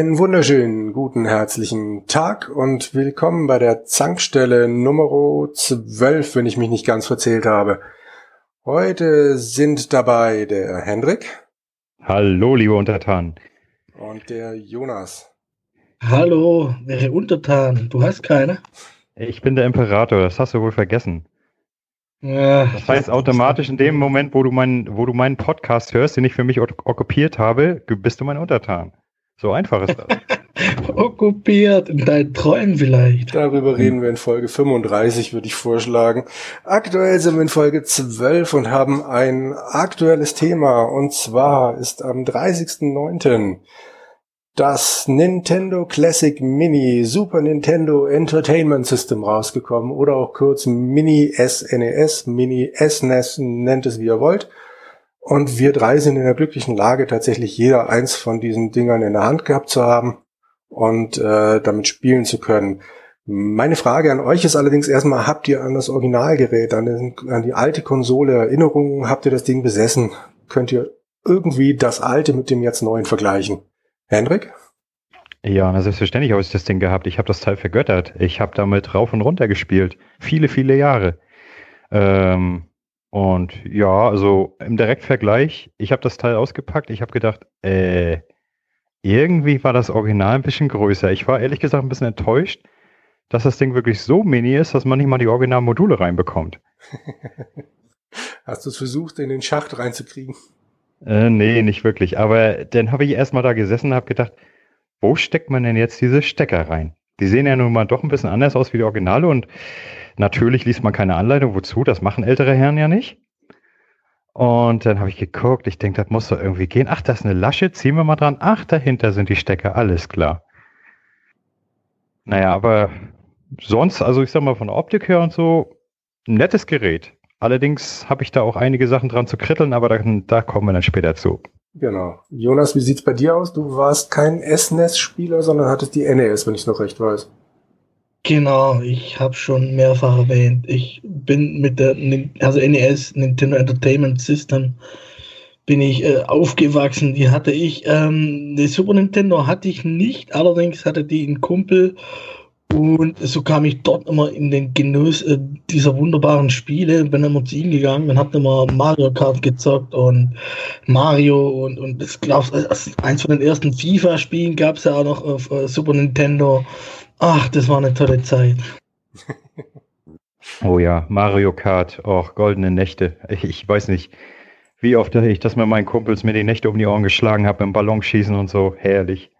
Einen wunderschönen guten herzlichen Tag und willkommen bei der Zankstelle Nummer 12, wenn ich mich nicht ganz verzählt habe. Heute sind dabei der Hendrik. Hallo, liebe Untertanen. Und der Jonas. Hallo, wäre Untertan. Du hast keine? Ich bin der Imperator, das hast du wohl vergessen. Ja, das heißt automatisch in dem Moment, wo du meinen, wo du meinen Podcast hörst, den ich für mich okkupiert habe, bist du mein Untertan. So einfach ist das. Okkupiert in deinen Träumen vielleicht. Darüber reden wir in Folge 35, würde ich vorschlagen. Aktuell sind wir in Folge 12 und haben ein aktuelles Thema. Und zwar ist am 30.09. das Nintendo Classic Mini Super Nintendo Entertainment System rausgekommen oder auch kurz Mini SNES, e Mini SNES, e nennt es wie ihr wollt. Und wir drei sind in der glücklichen Lage, tatsächlich jeder eins von diesen Dingern in der Hand gehabt zu haben und äh, damit spielen zu können. Meine Frage an euch ist allerdings erstmal, habt ihr an das Originalgerät, an, den, an die alte Konsole Erinnerungen, habt ihr das Ding besessen? Könnt ihr irgendwie das alte mit dem jetzt neuen vergleichen? Hendrik? Ja, selbstverständlich habe ich das Ding gehabt. Ich habe das Teil vergöttert. Ich habe damit rauf und runter gespielt. Viele, viele Jahre. Ähm, und ja, also im Direktvergleich, ich habe das Teil ausgepackt, ich habe gedacht, äh, irgendwie war das Original ein bisschen größer. Ich war ehrlich gesagt ein bisschen enttäuscht, dass das Ding wirklich so mini ist, dass man nicht mal die originalen Module reinbekommt. Hast du es versucht, in den Schacht reinzukriegen? Äh, nee, nicht wirklich. Aber dann habe ich erstmal da gesessen und habe gedacht, wo steckt man denn jetzt diese Stecker rein? Die sehen ja nun mal doch ein bisschen anders aus wie die Originale und Natürlich liest man keine Anleitung, wozu, das machen ältere Herren ja nicht. Und dann habe ich geguckt, ich denke, das muss doch irgendwie gehen. Ach, das ist eine Lasche, ziehen wir mal dran. Ach, dahinter sind die Stecker, alles klar. Naja, aber sonst, also ich sag mal von der Optik her und so, nettes Gerät. Allerdings habe ich da auch einige Sachen dran zu kritteln, aber da, da kommen wir dann später zu. Genau. Jonas, wie sieht's bei dir aus? Du warst kein SNES-Spieler, sondern hattest die NES, wenn ich noch recht weiß. Genau, ich habe schon mehrfach erwähnt. Ich bin mit der also NES, Nintendo Entertainment System, bin ich äh, aufgewachsen. Die hatte ich, ähm, die Super Nintendo hatte ich nicht, allerdings hatte die ein Kumpel und so kam ich dort immer in den Genuss äh, dieser wunderbaren Spiele. Bin immer zu ihm gegangen und hab immer Mario Kart gezockt und Mario und, und das glaubst eins von den ersten FIFA-Spielen gab es ja auch noch auf äh, Super Nintendo. Ach, das war eine tolle Zeit. oh ja, Mario Kart, oh, goldene Nächte. Ich, ich, weiß nicht, wie oft ich das mit meinen Kumpels mir die Nächte um die Ohren geschlagen habe im Ballonschießen und so. Herrlich.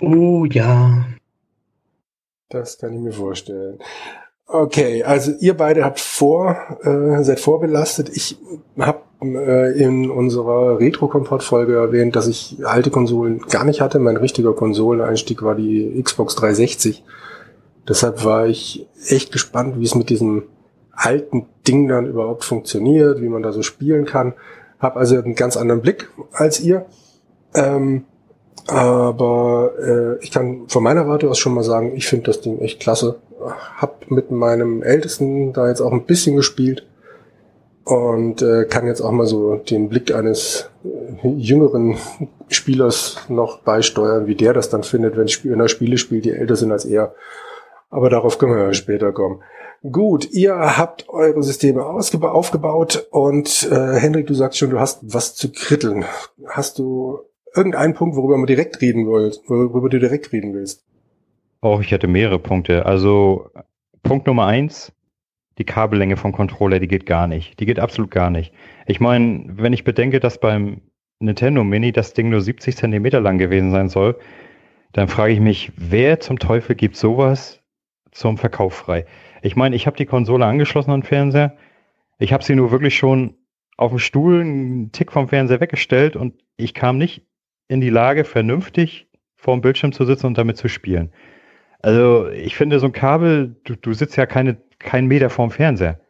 Oh ja. Das kann ich mir vorstellen. Okay, also ihr beide habt vor, äh, seid vorbelastet. Ich habe äh, in unserer Retro-Komport-Folge erwähnt, dass ich alte Konsolen gar nicht hatte. Mein richtiger Konsoleneinstieg war die Xbox 360. Deshalb war ich echt gespannt, wie es mit diesem alten Ding dann überhaupt funktioniert, wie man da so spielen kann. Hab also einen ganz anderen Blick als ihr. Ähm, aber äh, ich kann von meiner Warte aus schon mal sagen, ich finde das Ding echt klasse hab mit meinem Ältesten da jetzt auch ein bisschen gespielt und äh, kann jetzt auch mal so den Blick eines äh, jüngeren Spielers noch beisteuern, wie der das dann findet, wenn, er Spiele spielt, die älter sind als er. Aber darauf können wir später kommen. Gut, ihr habt eure Systeme aufgebaut und äh, Hendrik, du sagst schon, du hast was zu kritteln. Hast du irgendeinen Punkt, worüber wir direkt reden wollt, worüber du direkt reden willst? Oh, ich hätte mehrere Punkte. Also Punkt Nummer eins, die Kabellänge vom Controller, die geht gar nicht. Die geht absolut gar nicht. Ich meine, wenn ich bedenke, dass beim Nintendo Mini das Ding nur 70 Zentimeter lang gewesen sein soll, dann frage ich mich, wer zum Teufel gibt sowas zum Verkauf frei? Ich meine, ich habe die Konsole angeschlossen an den Fernseher. Ich habe sie nur wirklich schon auf dem Stuhl einen Tick vom Fernseher weggestellt und ich kam nicht in die Lage, vernünftig vor dem Bildschirm zu sitzen und damit zu spielen. Also ich finde so ein Kabel, du, du sitzt ja keine, keinen Meter vorm Fernseher.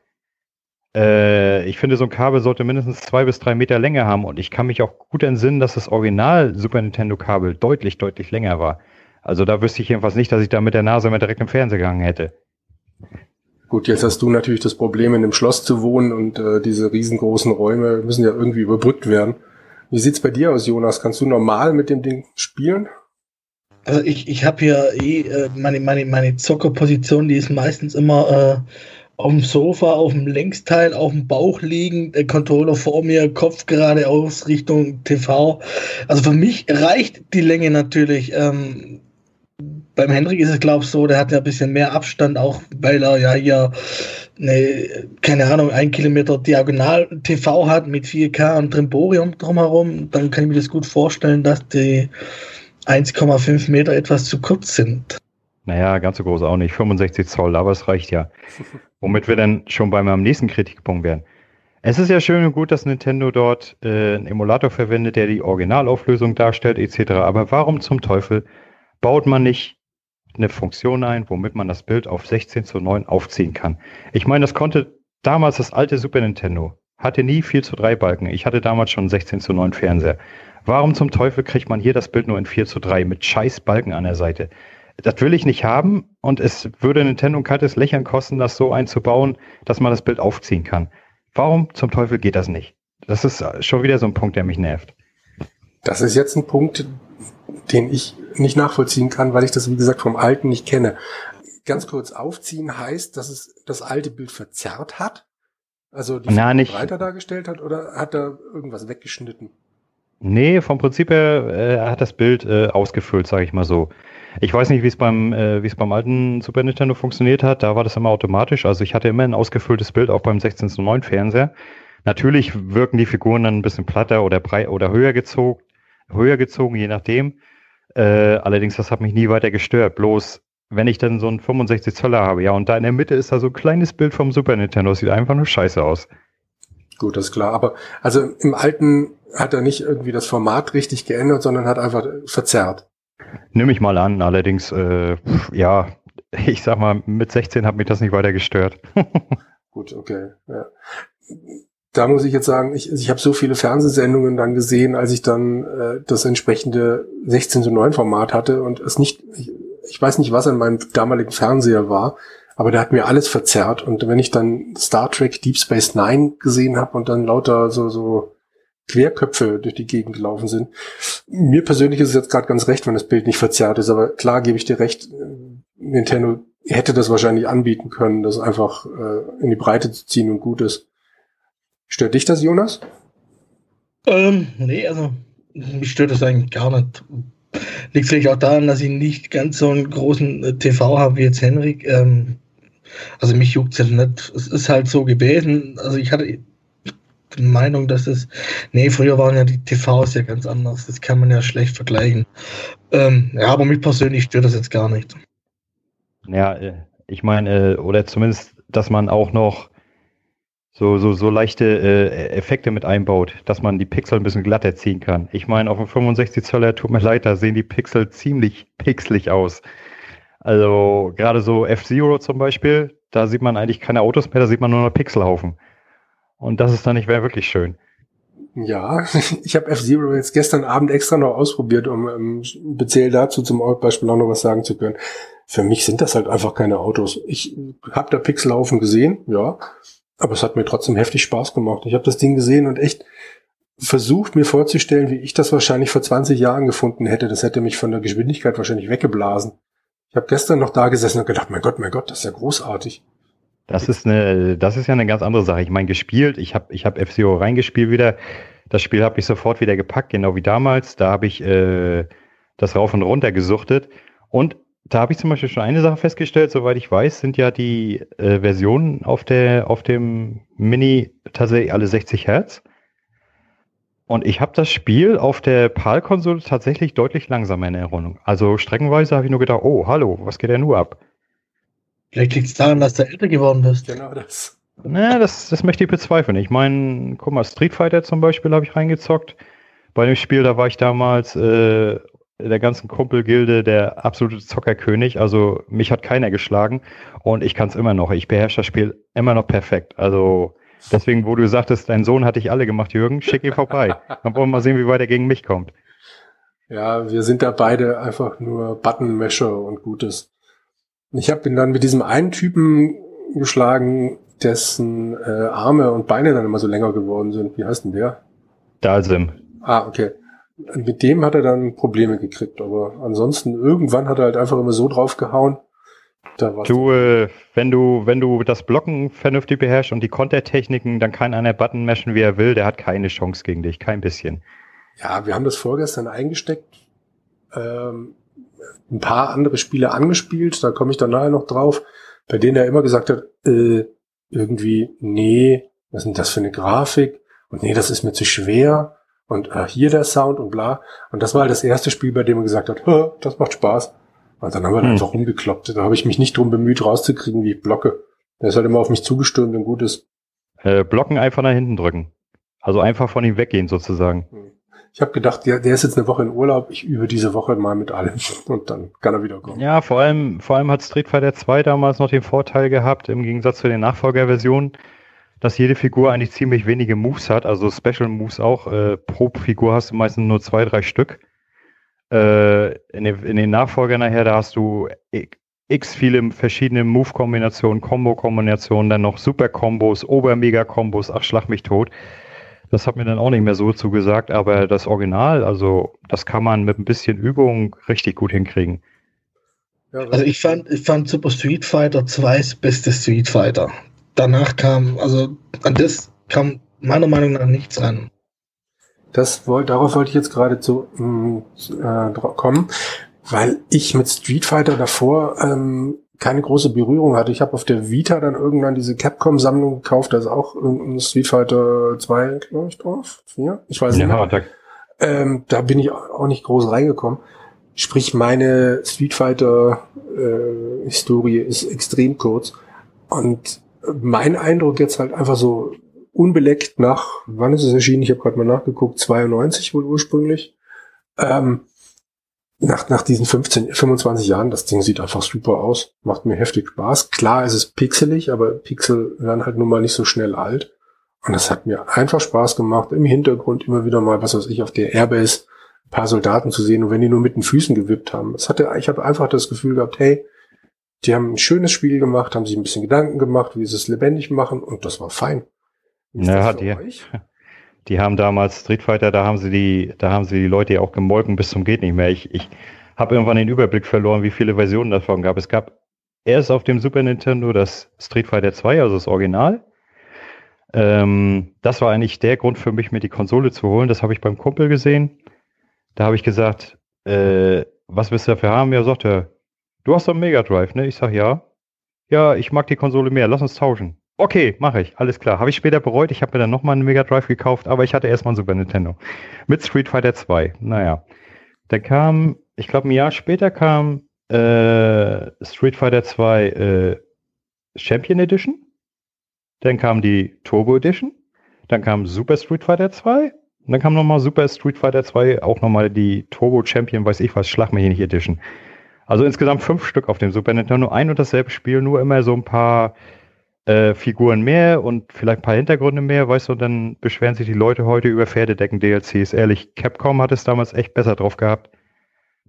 Äh, ich finde so ein Kabel sollte mindestens zwei bis drei Meter Länge haben und ich kann mich auch gut entsinnen, dass das Original Super Nintendo Kabel deutlich, deutlich länger war. Also da wüsste ich jedenfalls nicht, dass ich da mit der Nase mal direkt im Fernseher gegangen hätte. Gut, jetzt hast du natürlich das Problem, in einem Schloss zu wohnen und äh, diese riesengroßen Räume müssen ja irgendwie überbrückt werden. Wie sieht's bei dir aus, Jonas? Kannst du normal mit dem Ding spielen? Also ich, ich habe hier eh äh, meine, meine, meine Zockerposition, die ist meistens immer äh, auf dem Sofa, auf dem Längsteil, auf dem Bauch liegen, der Controller vor mir, Kopf geradeaus Richtung TV. Also für mich reicht die Länge natürlich. Ähm, beim Hendrik ist es, glaube ich, so, der hat ja ein bisschen mehr Abstand, auch weil er ja hier eine, keine Ahnung, ein Kilometer Diagonal TV hat mit 4K und Trimborium drumherum. Dann kann ich mir das gut vorstellen, dass die 1,5 Meter etwas zu kurz sind. Naja, ganz so groß auch nicht. 65 Zoll, aber es reicht ja. Womit wir dann schon bei meinem nächsten Kritikpunkt wären. Es ist ja schön und gut, dass Nintendo dort äh, einen Emulator verwendet, der die Originalauflösung darstellt, etc. Aber warum zum Teufel baut man nicht eine Funktion ein, womit man das Bild auf 16 zu 9 aufziehen kann? Ich meine, das konnte damals das alte Super Nintendo. Hatte nie 4 zu 3 Balken. Ich hatte damals schon 16 zu 9 Fernseher. Warum zum Teufel kriegt man hier das Bild nur in 4 zu 3 mit scheiß Balken an der Seite? Das will ich nicht haben und es würde Nintendo ein kaltes Lächeln kosten, das so einzubauen, dass man das Bild aufziehen kann. Warum zum Teufel geht das nicht? Das ist schon wieder so ein Punkt, der mich nervt. Das ist jetzt ein Punkt, den ich nicht nachvollziehen kann, weil ich das, wie gesagt, vom Alten nicht kenne. Ganz kurz aufziehen heißt, dass es das alte Bild verzerrt hat? Also die Na, nicht. breiter dargestellt hat oder hat er irgendwas weggeschnitten? Nee, vom Prinzip her äh, hat das Bild äh, ausgefüllt, sage ich mal so. Ich weiß nicht, wie es beim, äh, wie es beim alten Super Nintendo funktioniert hat. Da war das immer automatisch. Also ich hatte immer ein ausgefülltes Bild auch beim 16 zu 9 Fernseher. Natürlich wirken die Figuren dann ein bisschen platter oder breit oder höher gezogen, höher gezogen, je nachdem. Äh, allerdings, das hat mich nie weiter gestört. Bloß, wenn ich dann so einen 65 Zöller habe, ja, und da in der Mitte ist da so ein kleines Bild vom Super Nintendo, das sieht einfach nur scheiße aus. Gut, das ist klar. Aber also im alten hat er nicht irgendwie das Format richtig geändert, sondern hat einfach verzerrt. Nehme ich mal an, allerdings, äh, ja, ich sag mal, mit 16 hat mich das nicht weiter gestört. Gut, okay. Ja. Da muss ich jetzt sagen, ich, ich habe so viele Fernsehsendungen dann gesehen, als ich dann äh, das entsprechende 16 zu 9 Format hatte und es nicht, ich, ich weiß nicht, was an meinem damaligen Fernseher war, aber der hat mir alles verzerrt. Und wenn ich dann Star Trek Deep Space Nine gesehen habe und dann lauter so, so Querköpfe durch die Gegend gelaufen sind. Mir persönlich ist es jetzt gerade ganz recht, wenn das Bild nicht verzerrt ist, aber klar gebe ich dir recht, Nintendo hätte das wahrscheinlich anbieten können, das einfach äh, in die Breite zu ziehen und gut ist. Stört dich das, Jonas? Ähm, nee, also mich stört das eigentlich gar nicht. Liegt vielleicht auch daran, dass ich nicht ganz so einen großen äh, TV habe wie jetzt Henrik. Ähm, also mich juckt es nicht. Es ist halt so gewesen. Also ich hatte Meinung, dass es. Nee, früher waren ja die TVs ja ganz anders. Das kann man ja schlecht vergleichen. Ähm, ja, aber mich persönlich stört das jetzt gar nicht. Ja, äh, ich meine, äh, oder zumindest, dass man auch noch so, so, so leichte äh, Effekte mit einbaut, dass man die Pixel ein bisschen glatter ziehen kann. Ich meine, auf dem 65 Zöller, tut mir leid, da sehen die Pixel ziemlich pixelig aus. Also gerade so F-Zero zum Beispiel, da sieht man eigentlich keine Autos mehr, da sieht man nur noch Pixelhaufen. Und das ist dann nicht mehr wirklich schön. Ja, ich habe F-Zero jetzt gestern Abend extra noch ausprobiert, um ähm, speziell dazu zum Beispiel auch noch was sagen zu können. Für mich sind das halt einfach keine Autos. Ich habe da Pixelhaufen gesehen, ja, aber es hat mir trotzdem heftig Spaß gemacht. Ich habe das Ding gesehen und echt versucht mir vorzustellen, wie ich das wahrscheinlich vor 20 Jahren gefunden hätte. Das hätte mich von der Geschwindigkeit wahrscheinlich weggeblasen. Ich habe gestern noch da gesessen und gedacht, mein Gott, mein Gott, das ist ja großartig. Das ist eine, das ist ja eine ganz andere Sache. Ich meine, gespielt, ich habe ich hab F-Zero reingespielt wieder. Das Spiel habe ich sofort wieder gepackt, genau wie damals. Da habe ich äh, das rauf und runter gesuchtet. Und da habe ich zum Beispiel schon eine Sache festgestellt, soweit ich weiß, sind ja die äh, Versionen auf, der, auf dem Mini tatsächlich alle 60 Hertz. Und ich habe das Spiel auf der PAL-Konsole tatsächlich deutlich langsamer in Erinnerung. Also streckenweise habe ich nur gedacht, oh, hallo, was geht denn nur ab? Vielleicht liegt es daran, dass du älter geworden bist. Genau das. Naja, das, das möchte ich bezweifeln. Ich meine, guck mal, Street Fighter zum Beispiel habe ich reingezockt. Bei dem Spiel, da war ich damals äh, der ganzen Kumpelgilde der absolute Zockerkönig. Also mich hat keiner geschlagen und ich kann es immer noch. Ich beherrsche das Spiel immer noch perfekt. Also deswegen, wo du sagtest, dein Sohn hat dich alle gemacht, Jürgen, schick ihn vorbei. Dann wollen wir mal sehen, wie weit er gegen mich kommt. Ja, wir sind da beide einfach nur Buttonmesher und Gutes. Ich habe ihn dann mit diesem einen Typen geschlagen, dessen äh, Arme und Beine dann immer so länger geworden sind. Wie heißt denn der? Dalsim. Ah, okay. Mit dem hat er dann Probleme gekriegt, aber ansonsten irgendwann hat er halt einfach immer so draufgehauen. Da du, äh, wenn du, wenn du das Blocken vernünftig beherrschst und die Kontertechniken, dann kann einer Button mashen, wie er will, der hat keine Chance gegen dich, kein bisschen. Ja, wir haben das vorgestern eingesteckt, ähm, ein paar andere Spiele angespielt, da komme ich dann nachher noch drauf, bei denen er immer gesagt hat, äh, irgendwie, nee, was ist denn das für eine Grafik? Und nee, das ist mir zu schwer und äh, hier der Sound und bla. Und das war halt das erste Spiel, bei dem er gesagt hat, das macht Spaß. Und dann haben wir hm. einfach rumgekloppt. Da habe ich mich nicht drum bemüht, rauszukriegen, wie ich blocke. Der ist halt immer auf mich zugestürmt und gut ist. Äh, blocken einfach nach hinten drücken. Also einfach von ihm weggehen sozusagen. Hm. Ich habe gedacht, der, der ist jetzt eine Woche in Urlaub. Ich übe diese Woche mal mit allem und dann kann er wieder kommen. Ja, vor allem, vor allem hat Street Fighter 2 damals noch den Vorteil gehabt, im Gegensatz zu den Nachfolgerversionen, dass jede Figur eigentlich ziemlich wenige Moves hat, also Special Moves auch. Äh, pro Figur hast du meistens nur zwei, drei Stück. Äh, in, den, in den Nachfolgern nachher, da hast du x viele verschiedene Move-Kombinationen, Combo-Kombinationen, dann noch Super-Kombos, Ober-Mega-Kombos, ach, schlag mich tot. Das hat mir dann auch nicht mehr so zugesagt, aber das Original, also das kann man mit ein bisschen Übung richtig gut hinkriegen. also ich fand, ich fand Super Street Fighter 2 das beste Street Fighter danach kam, also an das kam meiner Meinung nach nichts ran. Das wollte, darauf wollte ich jetzt gerade zu mm, äh, kommen, weil ich mit Street Fighter davor ähm, keine große Berührung hatte. Ich habe auf der Vita dann irgendwann diese Capcom-Sammlung gekauft, da ist auch ein Street Fighter 2, glaube ich, drauf. 4? Ich weiß ja, nicht. Ähm, da bin ich auch nicht groß reingekommen. Sprich, meine Street Fighter äh, Historie ist extrem kurz. Und mein Eindruck jetzt halt einfach so unbeleckt nach, wann ist es erschienen? Ich habe gerade mal nachgeguckt, 92 wohl ursprünglich. Ähm, nach, nach diesen 15, 25 Jahren, das Ding sieht einfach super aus, macht mir heftig Spaß. Klar, es ist pixelig, aber Pixel werden halt nun mal nicht so schnell alt. Und das hat mir einfach Spaß gemacht, im Hintergrund immer wieder mal, was weiß ich, auf der Airbase ein paar Soldaten zu sehen und wenn die nur mit den Füßen gewippt haben. Es hatte, ich habe einfach das Gefühl gehabt, hey, die haben ein schönes Spiel gemacht, haben sich ein bisschen Gedanken gemacht, wie sie es lebendig machen und das war fein. Ja, die, die haben damals Street Fighter, da haben sie die, da haben sie die Leute ja auch gemolken bis zum geht nicht mehr. Ich, ich habe irgendwann den Überblick verloren, wie viele Versionen davon gab. Es gab erst auf dem Super Nintendo das Street Fighter 2, also das Original. Ähm, das war eigentlich der Grund für mich, mir die Konsole zu holen. Das habe ich beim Kumpel gesehen. Da habe ich gesagt, äh, was willst du dafür haben? Ja, sagt er, Du hast doch Mega Drive, ne? Ich sag ja. Ja, ich mag die Konsole mehr. Lass uns tauschen. Okay, mache ich. Alles klar. Habe ich später bereut. Ich habe mir dann nochmal einen Mega Drive gekauft, aber ich hatte erstmal einen Super Nintendo. Mit Street Fighter 2. Naja. Dann kam, ich glaube, ein Jahr später kam äh, Street Fighter 2 äh, Champion Edition. Dann kam die Turbo Edition. Dann kam Super Street Fighter 2. Und dann kam nochmal Super Street Fighter 2, auch nochmal die Turbo Champion, weiß ich was, Schlag mich nicht Edition. Also insgesamt fünf Stück auf dem Super Nintendo. Ein und dasselbe Spiel, nur immer so ein paar äh, Figuren mehr und vielleicht ein paar Hintergründe mehr, weißt du, und dann beschweren sich die Leute heute über Pferdedecken-DLCs. Ehrlich, Capcom hat es damals echt besser drauf gehabt.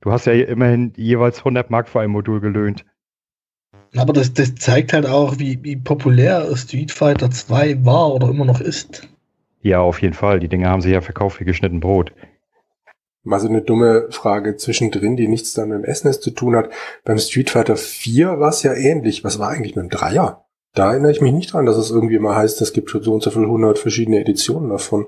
Du hast ja immerhin jeweils 100 Mark für ein Modul gelöhnt. Aber das, das zeigt halt auch, wie, wie populär Street Fighter 2 war oder immer noch ist. Ja, auf jeden Fall. Die Dinge haben sich ja verkauft wie geschnitten Brot. Mal so eine dumme Frage zwischendrin, die nichts dann mit dem SNES zu tun hat. Beim Street Fighter 4 war es ja ähnlich. Was war eigentlich mit dem Dreier? Da erinnere ich mich nicht dran, dass es irgendwie mal heißt, es gibt schon so und so viele hundert verschiedene Editionen davon.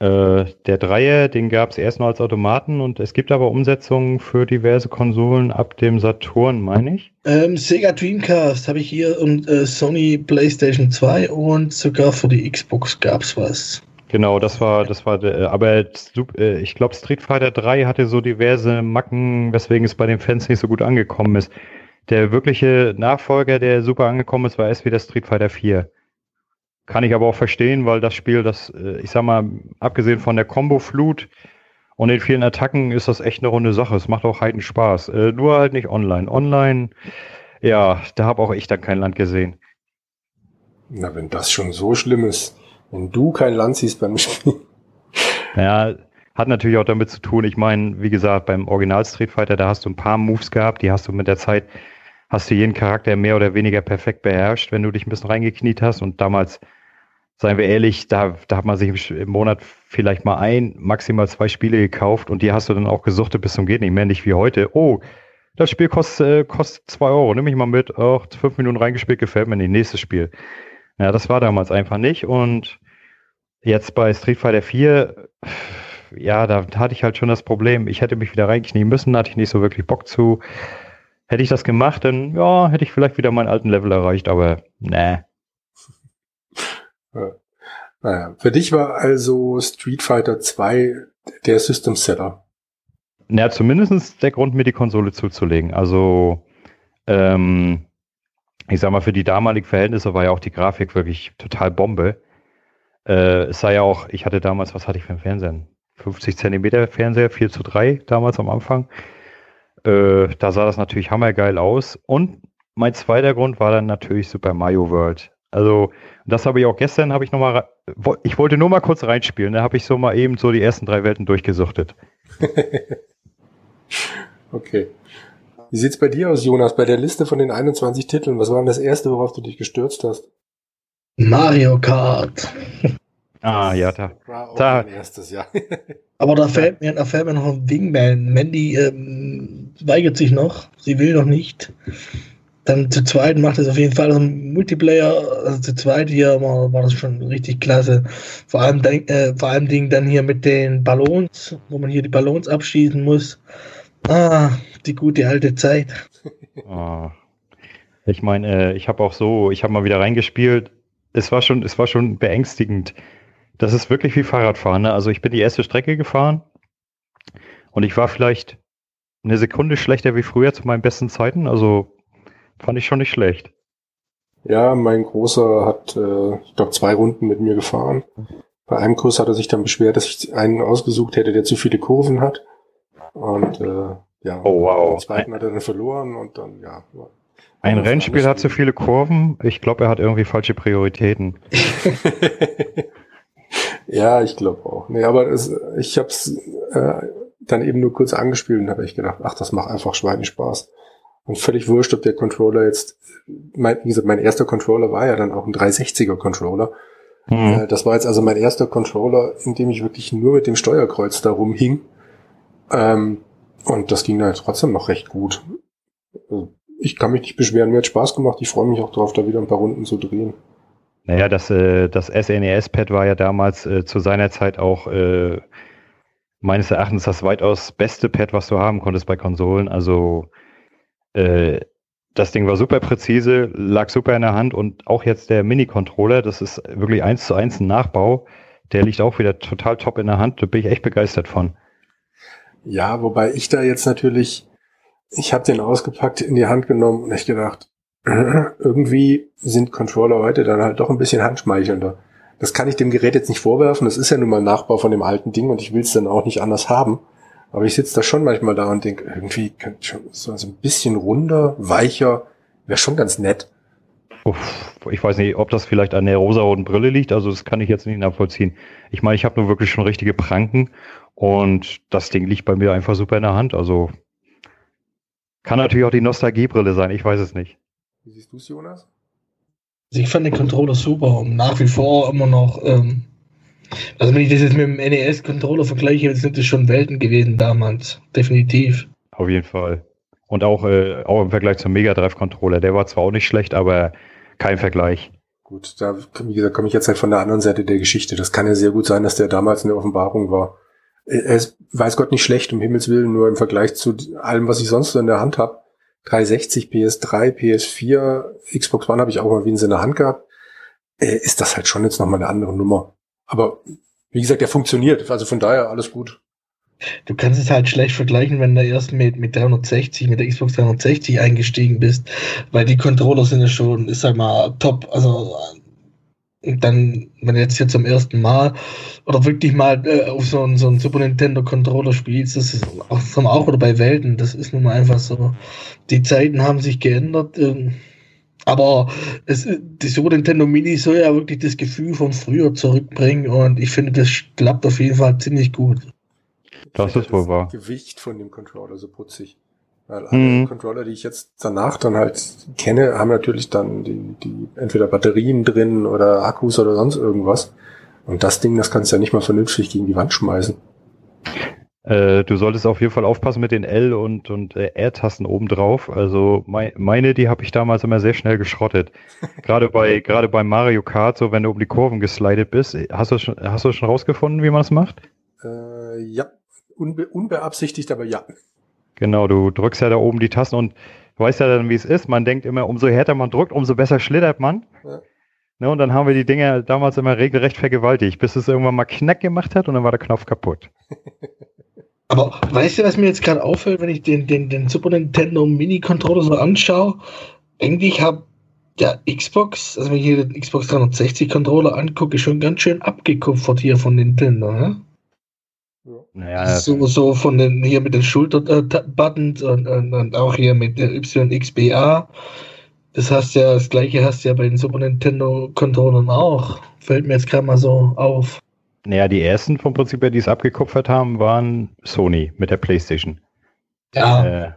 Äh, der Dreier, den gab es erst noch als Automaten und es gibt aber Umsetzungen für diverse Konsolen ab dem Saturn, meine ich. Ähm, Sega Dreamcast habe ich hier und äh, Sony PlayStation 2 und sogar für die Xbox gab es was. Genau, das war, das war, äh, aber äh, ich glaube, Street Fighter 3 hatte so diverse Macken, weswegen es bei den Fans nicht so gut angekommen ist. Der wirkliche Nachfolger, der super angekommen ist, war erst wieder Street Fighter 4. Kann ich aber auch verstehen, weil das Spiel, das, äh, ich sag mal, abgesehen von der Combo-Flut und den vielen Attacken, ist das echt eine runde Sache. Es macht auch heiden Spaß. nur halt nicht online. Online, ja, da habe auch ich dann kein Land gesehen. Na, wenn das schon so schlimm ist. Wenn du kein Land siehst beim Spiel. Ja, hat natürlich auch damit zu tun, ich meine, wie gesagt, beim Original Street Fighter, da hast du ein paar Moves gehabt, die hast du mit der Zeit, hast du jeden Charakter mehr oder weniger perfekt beherrscht, wenn du dich ein bisschen reingekniet hast und damals seien wir ehrlich, da, da hat man sich im Monat vielleicht mal ein, maximal zwei Spiele gekauft und die hast du dann auch gesuchtet bis zum geht nicht mehr, nicht wie heute. Oh, das Spiel kostet, äh, kostet zwei Euro, nimm ich mal mit, auch fünf Minuten reingespielt, gefällt mir nicht, nächstes Spiel. Ja, das war damals einfach nicht und jetzt bei Street Fighter 4, ja, da hatte ich halt schon das Problem, ich hätte mich wieder reinknien müssen, hatte ich nicht so wirklich Bock zu. Hätte ich das gemacht, dann, ja, hätte ich vielleicht wieder meinen alten Level erreicht, aber, ne. Ja. Naja, für dich war also Street Fighter 2 der System Seller. Naja, zumindest der Grund, mir die Konsole zuzulegen. Also, ähm, ich sag mal, für die damaligen Verhältnisse war ja auch die Grafik wirklich total Bombe. Äh, es sei ja auch, ich hatte damals, was hatte ich für einen Fernseher? 50 Zentimeter Fernseher, 4 zu 3 damals am Anfang. Äh, da sah das natürlich hammergeil aus. Und mein zweiter Grund war dann natürlich Super Mario World. Also, das habe ich auch gestern, habe ich nochmal, ich wollte nur mal kurz reinspielen, da habe ich so mal eben so die ersten drei Welten durchgesuchtet. okay. Wie sieht's bei dir aus, Jonas? Bei der Liste von den 21 Titeln, was war denn das erste, worauf du dich gestürzt hast? Mario Kart. Ah, ja, da. War auch Da- mein erstes, ja. Aber da fällt mir, da fällt mir noch ein Ding bei. Mandy ähm, weigert sich noch. Sie will noch nicht. Dann zu zweit macht es auf jeden Fall. Also Multiplayer, also zu zweit hier war, war das schon richtig klasse. Vor allem, äh, vor allem Ding dann hier mit den Ballons, wo man hier die Ballons abschießen muss. Ah, die gute alte Zeit. Ah. Ich meine, äh, ich habe auch so, ich habe mal wieder reingespielt. Es war schon, es war schon beängstigend. Das ist wirklich wie Fahrradfahren. Ne? Also ich bin die erste Strecke gefahren und ich war vielleicht eine Sekunde schlechter wie früher zu meinen besten Zeiten. Also fand ich schon nicht schlecht. Ja, mein Großer hat, äh, ich glaube, zwei Runden mit mir gefahren. Bei einem Kurs hat er sich dann beschwert, dass ich einen ausgesucht hätte, der zu viele Kurven hat. Und äh, ja, Oh, wow. den zweiten hat er dann verloren und dann, ja. Ein Rennspiel hat zu gut. viele Kurven. Ich glaube, er hat irgendwie falsche Prioritäten. ja, ich glaube auch. Nee, aber es, ich habe es äh, dann eben nur kurz angespielt und habe echt gedacht, ach, das macht einfach Schweinenspaß. Und völlig wurscht, ob der Controller jetzt, mein, wie gesagt, mein erster Controller war ja dann auch ein 360er Controller. Hm. Äh, Das war jetzt also mein erster Controller, in dem ich wirklich nur mit dem Steuerkreuz da rumhing. Ähm, und das ging dann trotzdem noch recht gut. Also, Ich kann mich nicht beschweren, mir hat Spaß gemacht. Ich freue mich auch drauf, da wieder ein paar Runden zu drehen. Naja, das, äh, das SNES-Pad war ja damals äh, zu seiner Zeit auch äh, meines Erachtens das weitaus beste Pad, was du haben konntest bei Konsolen. Also äh, das Ding war super präzise, lag super in der Hand und auch jetzt der Mini-Controller, das ist wirklich eins zu eins ein Nachbau. Der liegt auch wieder total top in der Hand. Da bin ich echt begeistert von. Ja, wobei ich da jetzt natürlich, ich habe den ausgepackt, in die Hand genommen und echt gedacht, irgendwie sind Controller heute dann halt doch ein bisschen handschmeichelnder. Das kann ich dem Gerät jetzt nicht vorwerfen. Das ist ja nun mal Nachbau von dem alten Ding und ich will es dann auch nicht anders haben. Aber ich sitze da schon manchmal da und denke, irgendwie könnte schon so ein bisschen runder, weicher, wäre schon ganz nett. Uff, ich weiß nicht, ob das vielleicht an der rosaroten Brille liegt, also das kann ich jetzt nicht nachvollziehen. Ich meine, ich habe nur wirklich schon richtige Pranken und das Ding liegt bei mir einfach super in der Hand. Also kann natürlich auch die Nostalgiebrille sein, ich weiß es nicht. Wie siehst du's, Jonas? Also ich fand den Controller super und nach wie vor immer noch. Ähm, also wenn ich das jetzt mit dem NES-Controller vergleiche, sind das schon Welten gewesen damals. Definitiv. Auf jeden Fall. Und auch, äh, auch im Vergleich zum Mega Drive Controller, der war zwar auch nicht schlecht, aber kein Vergleich. Gut, da, wie gesagt, komme ich jetzt halt von der anderen Seite der Geschichte. Das kann ja sehr gut sein, dass der damals eine Offenbarung war. Er ist, weiß Gott, nicht schlecht, um Himmels Willen, nur im Vergleich zu allem, was ich sonst so in der Hand habe. 360, PS3, PS4, Xbox One habe ich auch mal wie in der Hand gehabt. Äh, ist das halt schon jetzt nochmal eine andere Nummer. Aber wie gesagt, der funktioniert. Also von daher alles gut. Du kannst es halt schlecht vergleichen, wenn du erst mit, mit 360, mit der Xbox 360 eingestiegen bist, weil die Controller sind ja schon, ich sag mal, top. Also dann, wenn du jetzt hier zum ersten Mal oder wirklich mal äh, auf so einen, so einen Super Nintendo Controller spielst, das ist auch, das auch oder bei Welten, das ist nun mal einfach so. Die Zeiten haben sich geändert. Ähm, aber es, die Super Nintendo Mini soll ja wirklich das Gefühl von früher zurückbringen und ich finde, das klappt auf jeden Fall ziemlich gut. Das ist wohl wahr. Gewicht von dem Controller so putzig. Weil alle mhm. Controller, die ich jetzt danach dann halt kenne, haben natürlich dann die, die entweder Batterien drin oder Akkus oder sonst irgendwas. Und das Ding, das kannst du ja nicht mal vernünftig gegen die Wand schmeißen. Äh, du solltest auf jeden Fall aufpassen mit den L- und, und äh, R-Tasten obendrauf. Also mein, meine, die habe ich damals immer sehr schnell geschrottet. gerade bei gerade bei Mario Kart, so wenn du um die Kurven geslidet bist. Hast du schon, hast du schon rausgefunden, wie man es macht? Äh, ja, Unbe unbeabsichtigt, aber ja. Genau, du drückst ja da oben die Tasten und du weißt ja dann, wie es ist. Man denkt immer, umso härter man drückt, umso besser schlittert man. Ja. Ne, und dann haben wir die Dinger damals immer regelrecht vergewaltigt, bis es irgendwann mal Knack gemacht hat und dann war der Knopf kaputt. Aber weißt du, was mir jetzt gerade auffällt, wenn ich den, den, den Super Nintendo Mini-Controller so anschaue? Eigentlich habe der Xbox, also wenn ich hier den Xbox 360 Controller angucke, schon ganz schön abgekupfert hier von Nintendo. Ne? Naja, so, so von den hier mit den Schulterbuttons und, und, und, auch hier mit der YXBA. Das hast ja, das gleiche hast du ja bei den Super Nintendo Controllern auch. Fällt mir jetzt gerade mal so auf. Naja, die ersten vom Prinzip her, die es abgekupfert haben, waren Sony mit der PlayStation. Ja. Äh,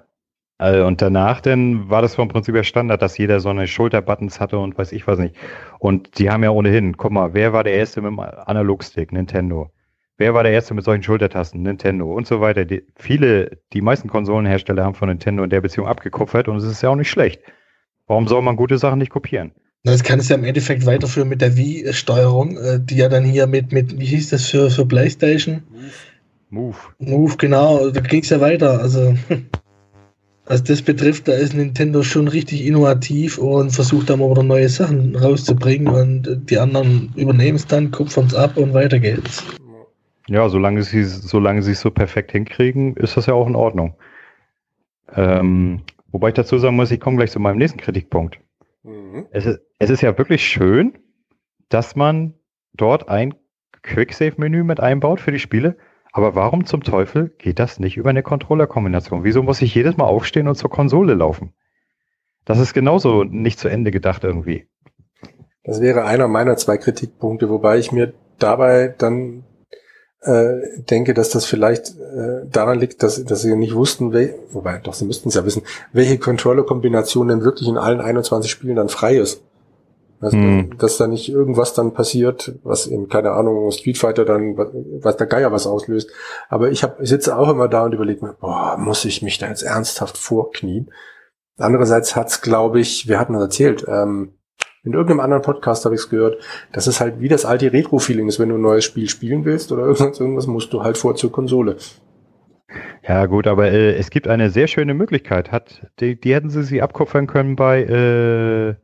also und danach dann war das vom Prinzip her Standard, dass jeder so eine Schulterbuttons hatte und weiß ich was nicht. Und die haben ja ohnehin, guck mal, wer war der erste mit dem Analogstick? Nintendo. Wer war der Erste mit solchen Schultertasten? Nintendo und so weiter. Die, viele, die meisten Konsolenhersteller haben von Nintendo in der Beziehung abgekupfert und es ist ja auch nicht schlecht. Warum soll man gute Sachen nicht kopieren? Das kann es ja im Endeffekt weiterführen mit der Wii-Steuerung, äh, die ja dann hier mit, mit wie hieß das für, für PlayStation? Move. Move, genau, da ging es ja weiter. Also, was das betrifft, da ist Nintendo schon richtig innovativ und versucht dann mal wieder neue Sachen rauszubringen und die anderen übernehmen es dann, kupfern es ab und weiter geht's. Ja, solange sie solange sie es so perfekt hinkriegen, ist das ja auch in Ordnung. Ähm, wobei ich dazu sagen muss, ich komme gleich zu meinem nächsten Kritikpunkt. Mhm. Es, ist, es ist ja wirklich schön, dass man dort ein Quicksave-Menü mit einbaut für die Spiele. Aber warum zum Teufel geht das nicht über eine Controller-Kombination? Wieso muss ich jedes Mal aufstehen und zur Konsole laufen? Das ist genauso nicht zu Ende gedacht irgendwie. Das wäre einer meiner zwei Kritikpunkte, wobei ich mir dabei dann äh, denke, dass das vielleicht äh, daran liegt, dass, dass sie nicht wussten, wel, wobei doch, sie müssten es ja wissen, welche Controller-Kombination denn wirklich in allen 21 Spielen dann frei ist. Also, hm. Dass da nicht irgendwas dann passiert, was in, keine Ahnung, Street Fighter dann, was der Geier was auslöst. Aber ich, hab, ich sitze auch immer da und überlege mir, boah, muss ich mich da jetzt ernsthaft vorknien? Andererseits hat's, glaube ich, wir hatten das erzählt, ähm, in irgendeinem anderen Podcast habe ich es gehört, dass es halt wie das alte Retro-Feeling ist, wenn du ein neues Spiel spielen willst oder irgendwas, irgendwas musst du halt vor zur Konsole. Ja gut, aber äh, es gibt eine sehr schöne Möglichkeit. Hat, die, die hätten sie sich abkupfern können bei, äh,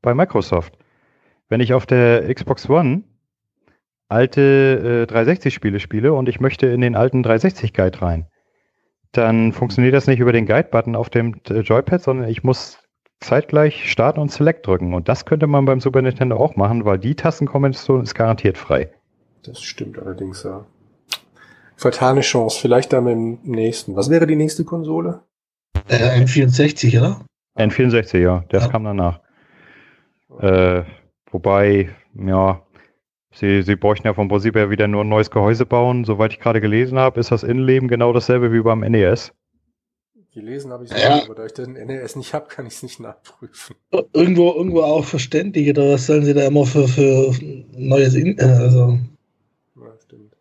bei Microsoft. Wenn ich auf der Xbox One alte äh, 360-Spiele spiele und ich möchte in den alten 360-Guide rein, dann funktioniert das nicht über den Guide-Button auf dem Joypad, sondern ich muss zeitgleich Start und Select drücken. Und das könnte man beim Super Nintendo auch machen, weil die Tastenkombination ist garantiert frei. Das stimmt allerdings, ja. Fatale Chance, vielleicht dann im nächsten. Was wäre die nächste Konsole? Äh, N64, oder? N64, ja, das ja. kam danach. Äh, wobei, ja, sie, sie bräuchten ja vom Prinzip her wieder nur ein neues Gehäuse bauen. Soweit ich gerade gelesen habe, ist das Innenleben genau dasselbe wie beim NES. Gelesen habe ich es ja. aber da ich den NES nicht habe, kann ich es nicht nachprüfen. Irgendwo, irgendwo auch verständlich, oder was sollen sie da immer für, für neues In äh, also. Ja, stimmt.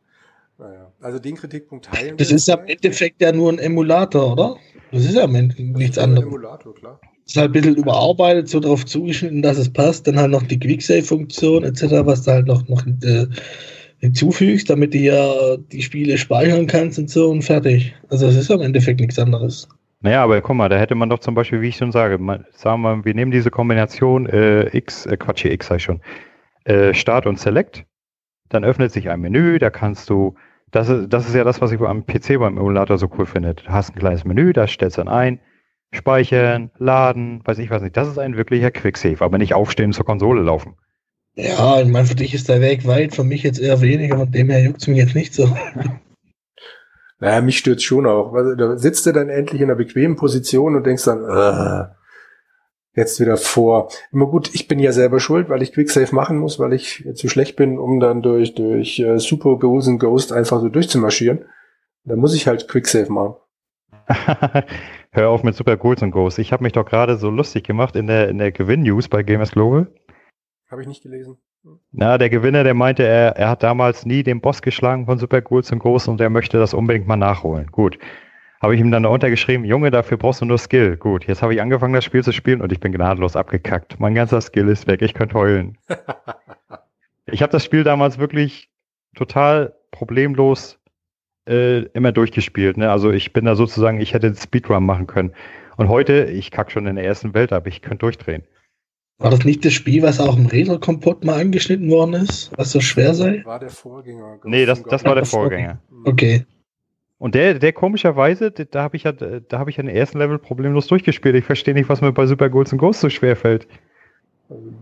Naja. Also den Kritikpunkt teilen Das ist ja im Endeffekt ja nur ein Emulator, oder? Das ist ja im Endeffekt nichts anderes. Emulator, klar. Ist halt ein bisschen überarbeitet, so darauf zugeschnitten, dass es passt. Dann halt noch die Quicksave-Funktion etc., was da halt noch, noch äh, hinzufügst, damit du ja die Spiele speichern kannst und so und fertig. Also es ist ja im Endeffekt nichts anderes. Naja, aber guck mal, da hätte man doch zum Beispiel, wie ich schon sage, mal, sagen wir, wir nehmen diese Kombination äh, X, äh, Quatsch, hier X sag ich schon, äh, Start und Select, dann öffnet sich ein Menü, da kannst du, das ist, das ist ja das, was ich am PC beim Emulator so cool finde. Du hast ein kleines Menü, da stellst du dann ein, speichern, laden, weiß ich was nicht. Das ist ein wirklicher Quicksave, aber nicht aufstehen zur Konsole laufen. Ja, ich meine, für dich ist der Weg weit, für mich jetzt eher weniger, von dem her juckt es mich jetzt nicht so. Naja, mich stört schon auch. Da sitzt du dann endlich in einer bequemen Position und denkst dann, äh, jetzt wieder vor. Immer gut, ich bin ja selber schuld, weil ich Quicksave machen muss, weil ich zu schlecht bin, um dann durch, durch uh, Super Goals and Ghost einfach so durchzumarschieren. Da muss ich halt Quicksave machen. Hör auf mit Super Ghouls und Ghosts. Ich habe mich doch gerade so lustig gemacht in der, in der Gewinn-News bei Gamers Global. Habe ich nicht gelesen. Na, der Gewinner, der meinte, er, er hat damals nie den Boss geschlagen von Super Ghouls und Ghosts und er möchte das unbedingt mal nachholen. Gut. Habe ich ihm dann untergeschrieben, Junge, dafür brauchst du nur Skill. Gut, jetzt habe ich angefangen, das Spiel zu spielen und ich bin gnadenlos abgekackt. Mein ganzer Skill ist weg, ich könnte heulen. ich habe das Spiel damals wirklich total problemlos äh, immer durchgespielt. Ne? Also ich bin da sozusagen, ich hätte Speedrun machen können. Und heute, ich kack schon in der ersten Welt ab, ich könnte durchdrehen. War das nicht das Spiel, was auch im Retro-Kompott mal angeschnitten worden ist, was so schwer sei? War der Vorgänger. Nee, das, das war der Vorgänger. Okay. Und der, der komischerweise, da habe ich ja, da habe ich ja den ersten Level problemlos durchgespielt. Ich verstehe nicht, was mir bei Super Ghouls Ghosts so schwer fällt.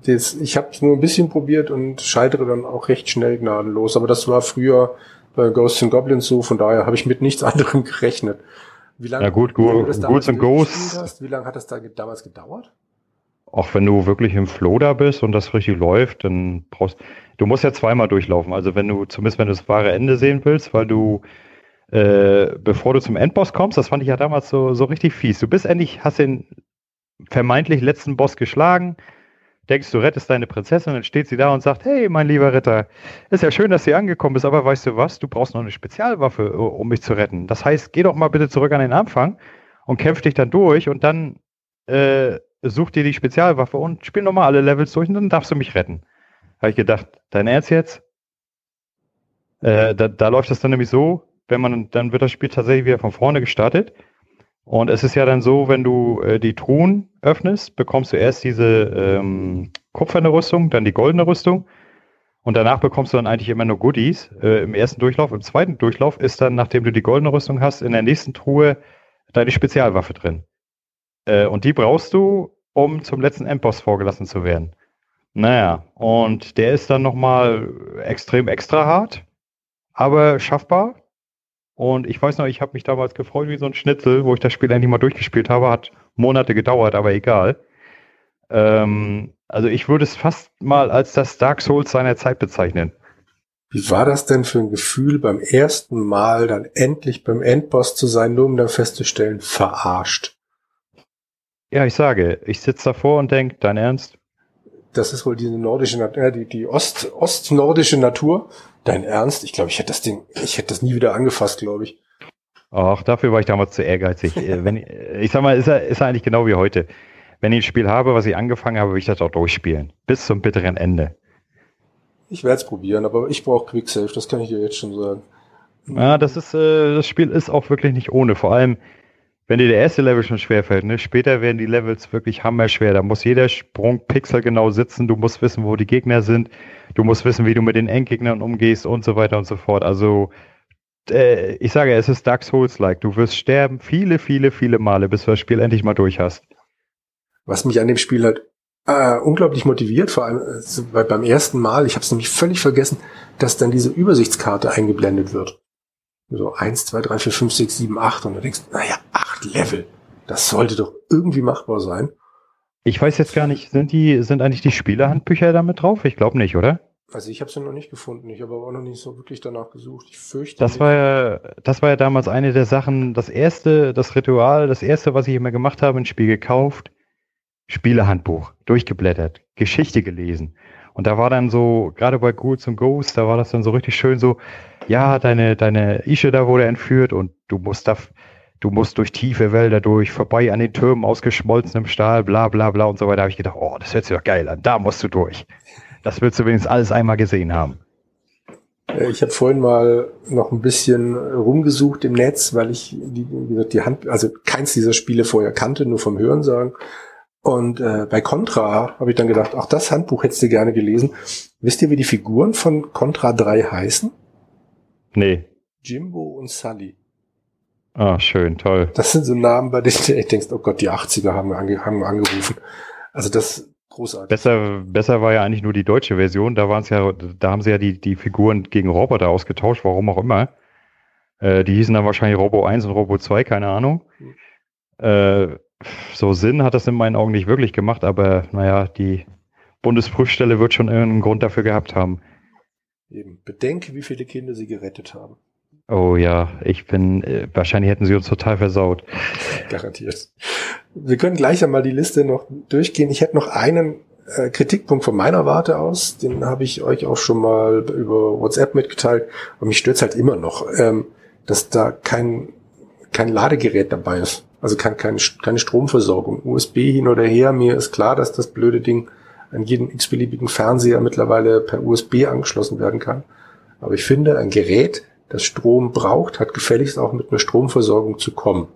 Das, ich habe nur ein bisschen probiert und scheitere dann auch recht schnell gnadenlos. Aber das war früher bei Ghosts and Goblins so, von daher habe ich mit nichts anderem gerechnet. Wie lange, ja gut, Ghouls and Ghosts. Wie lange hat das da damals gedauert? Auch wenn du wirklich im Flow da bist und das richtig läuft, dann brauchst du musst ja zweimal durchlaufen. Also wenn du, zumindest wenn du das wahre Ende sehen willst, weil du äh, bevor du zum Endboss kommst, das fand ich ja damals so, so richtig fies. Du bist endlich, hast den vermeintlich letzten Boss geschlagen, denkst, du rettest deine Prinzessin, dann steht sie da und sagt, hey, mein lieber Ritter, ist ja schön, dass du angekommen bist, aber weißt du was, du brauchst noch eine Spezialwaffe, um mich zu retten. Das heißt, geh doch mal bitte zurück an den Anfang und kämpf dich dann durch und dann äh, such dir die Spezialwaffe und spiel nochmal alle Levels durch und dann darfst du mich retten. Habe ich gedacht, dein Ernst jetzt? Äh, da, da läuft das dann nämlich so, wenn man, dann wird das Spiel tatsächlich wieder von vorne gestartet. Und es ist ja dann so, wenn du äh, die Truhen öffnest, bekommst du erst diese ähm, kupferne Rüstung, dann die goldene Rüstung. Und danach bekommst du dann eigentlich immer nur Goodies äh, im ersten Durchlauf. Im zweiten Durchlauf ist dann, nachdem du die goldene Rüstung hast, in der nächsten Truhe deine Spezialwaffe drin. Äh, und die brauchst du, um zum letzten Endboss vorgelassen zu werden. Naja, und der ist dann nochmal extrem extra hart, aber schaffbar. Und ich weiß noch, ich habe mich damals gefreut wie so ein Schnitzel, wo ich das Spiel endlich mal durchgespielt habe. Hat Monate gedauert, aber egal. Ähm, also ich würde es fast mal als das Dark Souls seiner Zeit bezeichnen. Wie war das denn für ein Gefühl, beim ersten Mal dann endlich beim Endboss zu sein, nur um dann festzustellen, verarscht? Ja, ich sage, ich sitze davor und denke, dein Ernst? Das ist wohl diese nordische, äh, die, die Ost, ostnordische Natur. Dein Ernst? Ich glaube, ich hätte das Ding, ich hätte das nie wieder angefasst, glaube ich. Ach, dafür war ich damals zu ehrgeizig. Äh, wenn, ich sag mal, ist er, ist er eigentlich genau wie heute. Wenn ich ein Spiel habe, was ich angefangen habe, will ich das auch durchspielen. Bis zum bitteren Ende. Ich werde es probieren, aber ich brauche Quicksave, das kann ich dir jetzt schon sagen. Ja, das ist, äh, das Spiel ist auch wirklich nicht ohne. Vor allem, wenn dir der erste Level schon schwerfällt, ne? Später werden die Levels wirklich hammerschwer. Da muss jeder Sprung pixelgenau sitzen, du musst wissen, wo die Gegner sind, du musst wissen, wie du mit den Endgegnern umgehst und so weiter und so fort. Also äh, ich sage, es ist Dark Souls-like. Du wirst sterben viele, viele, viele Male, bis du das Spiel endlich mal durch hast. Was mich an dem Spiel halt äh, unglaublich motiviert, vor allem äh, beim ersten Mal, ich habe es nämlich völlig vergessen, dass dann diese Übersichtskarte eingeblendet wird. So eins, zwei, drei, vier, fünf, sechs, sieben, acht und du denkst, naja, acht Level. Das sollte doch irgendwie machbar sein. Ich weiß jetzt gar nicht, sind die, sind eigentlich die Spielerhandbücher damit drauf? Ich glaube nicht, oder? Also ich habe sie noch nicht gefunden. Ich habe aber auch noch nicht so wirklich danach gesucht. Ich fürchte. Das nicht. war ja, das war ja damals eine der Sachen. Das erste, das Ritual, das erste, was ich immer gemacht habe, ein Spiel gekauft, Spielehandbuch, durchgeblättert, Geschichte gelesen. Und da war dann so, gerade bei Ghouls und Ghosts, da war das dann so richtig schön so, ja, deine, deine Ische da wurde entführt und du musst da, du musst durch tiefe Wälder durch, vorbei an den Türmen aus geschmolzenem Stahl, bla bla bla und so weiter. Da habe ich gedacht, oh, das hört sich doch geil an, da musst du durch. Das willst du wenigstens alles einmal gesehen haben. Äh, ich habe vorhin mal noch ein bisschen rumgesucht im Netz, weil ich die, wie gesagt, die Hand, also keins dieser Spiele vorher kannte, nur vom Hören sagen. Und äh, bei Contra habe ich dann gedacht, ach, das Handbuch hättest du gerne gelesen. Wisst ihr, wie die Figuren von Contra 3 heißen? Nee. Jimbo und Sully. Ah, schön, toll. Das sind so Namen, bei denen du denkst, oh Gott, die 80er haben, ange haben angerufen. Also das großartig. Besser, besser war ja eigentlich nur die deutsche Version. Da waren es ja, da haben sie ja die, die Figuren gegen Roboter ausgetauscht, warum auch immer. Äh, die hießen dann wahrscheinlich Robo 1 und Robo 2, keine Ahnung. Hm. Äh, so Sinn hat das in meinen Augen nicht wirklich gemacht, aber naja, die Bundesprüfstelle wird schon irgendeinen Grund dafür gehabt haben. Eben. Bedenke, wie viele Kinder sie gerettet haben. Oh ja, ich bin, äh, wahrscheinlich hätten sie uns total versaut. Garantiert. Wir können gleich einmal die Liste noch durchgehen. Ich hätte noch einen äh, Kritikpunkt von meiner Warte aus, den habe ich euch auch schon mal über WhatsApp mitgeteilt und mich stört halt immer noch, ähm, dass da kein, kein Ladegerät dabei ist. Also kein, kein, keine Stromversorgung. USB hin oder her, mir ist klar, dass das blöde Ding an jeden x-beliebigen Fernseher mittlerweile per USB angeschlossen werden kann. Aber ich finde, ein Gerät, das Strom braucht, hat gefälligst auch mit einer Stromversorgung zu kommen.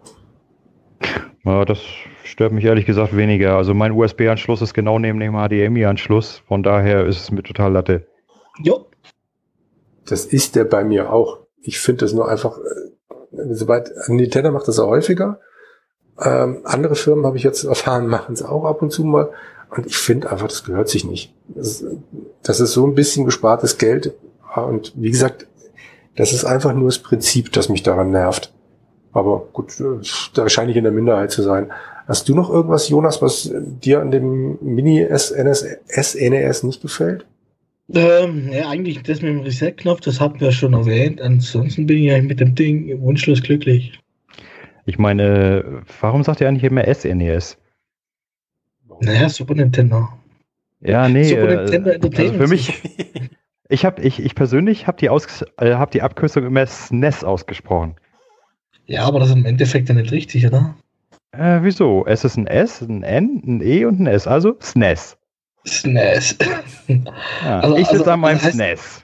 Ja, das stört mich ehrlich gesagt weniger. Also mein USB-Anschluss ist genau neben dem HDMI-Anschluss. Von daher ist es mir total Latte. Ja. Das ist der bei mir auch. Ich finde das nur einfach, äh, soweit Nintendo macht das auch häufiger. Ähm, andere Firmen habe ich jetzt erfahren, machen es auch ab und zu mal. Und ich finde einfach, das gehört sich nicht. Das, das ist so ein bisschen gespartes Geld. Und wie gesagt, das ist einfach nur das Prinzip, das mich daran nervt. Aber gut, da scheine ich in der Minderheit zu sein. Hast du noch irgendwas, Jonas, was dir an dem Mini-SNES nicht gefällt? Ähm, ja, eigentlich das mit dem Reset-Knopf, das hatten wir schon erwähnt. Ansonsten bin ich eigentlich mit dem Ding wunschlos glücklich. Ich meine, warum sagt ihr eigentlich immer SNES? Naja, Super Nintendo. Ja, nee, Super äh, Nintendo Entertainment. Also für mich, ich habe, ich, ich persönlich habe die, äh, hab die Abkürzung immer SNES ausgesprochen. Ja, aber das ist im Endeffekt ja nicht richtig, oder? Äh, wieso? Es ist ein S, ein N, ein E und ein S, also SNES. SNES. Ja, also, ich sitze also, an meinem heißt, SNES.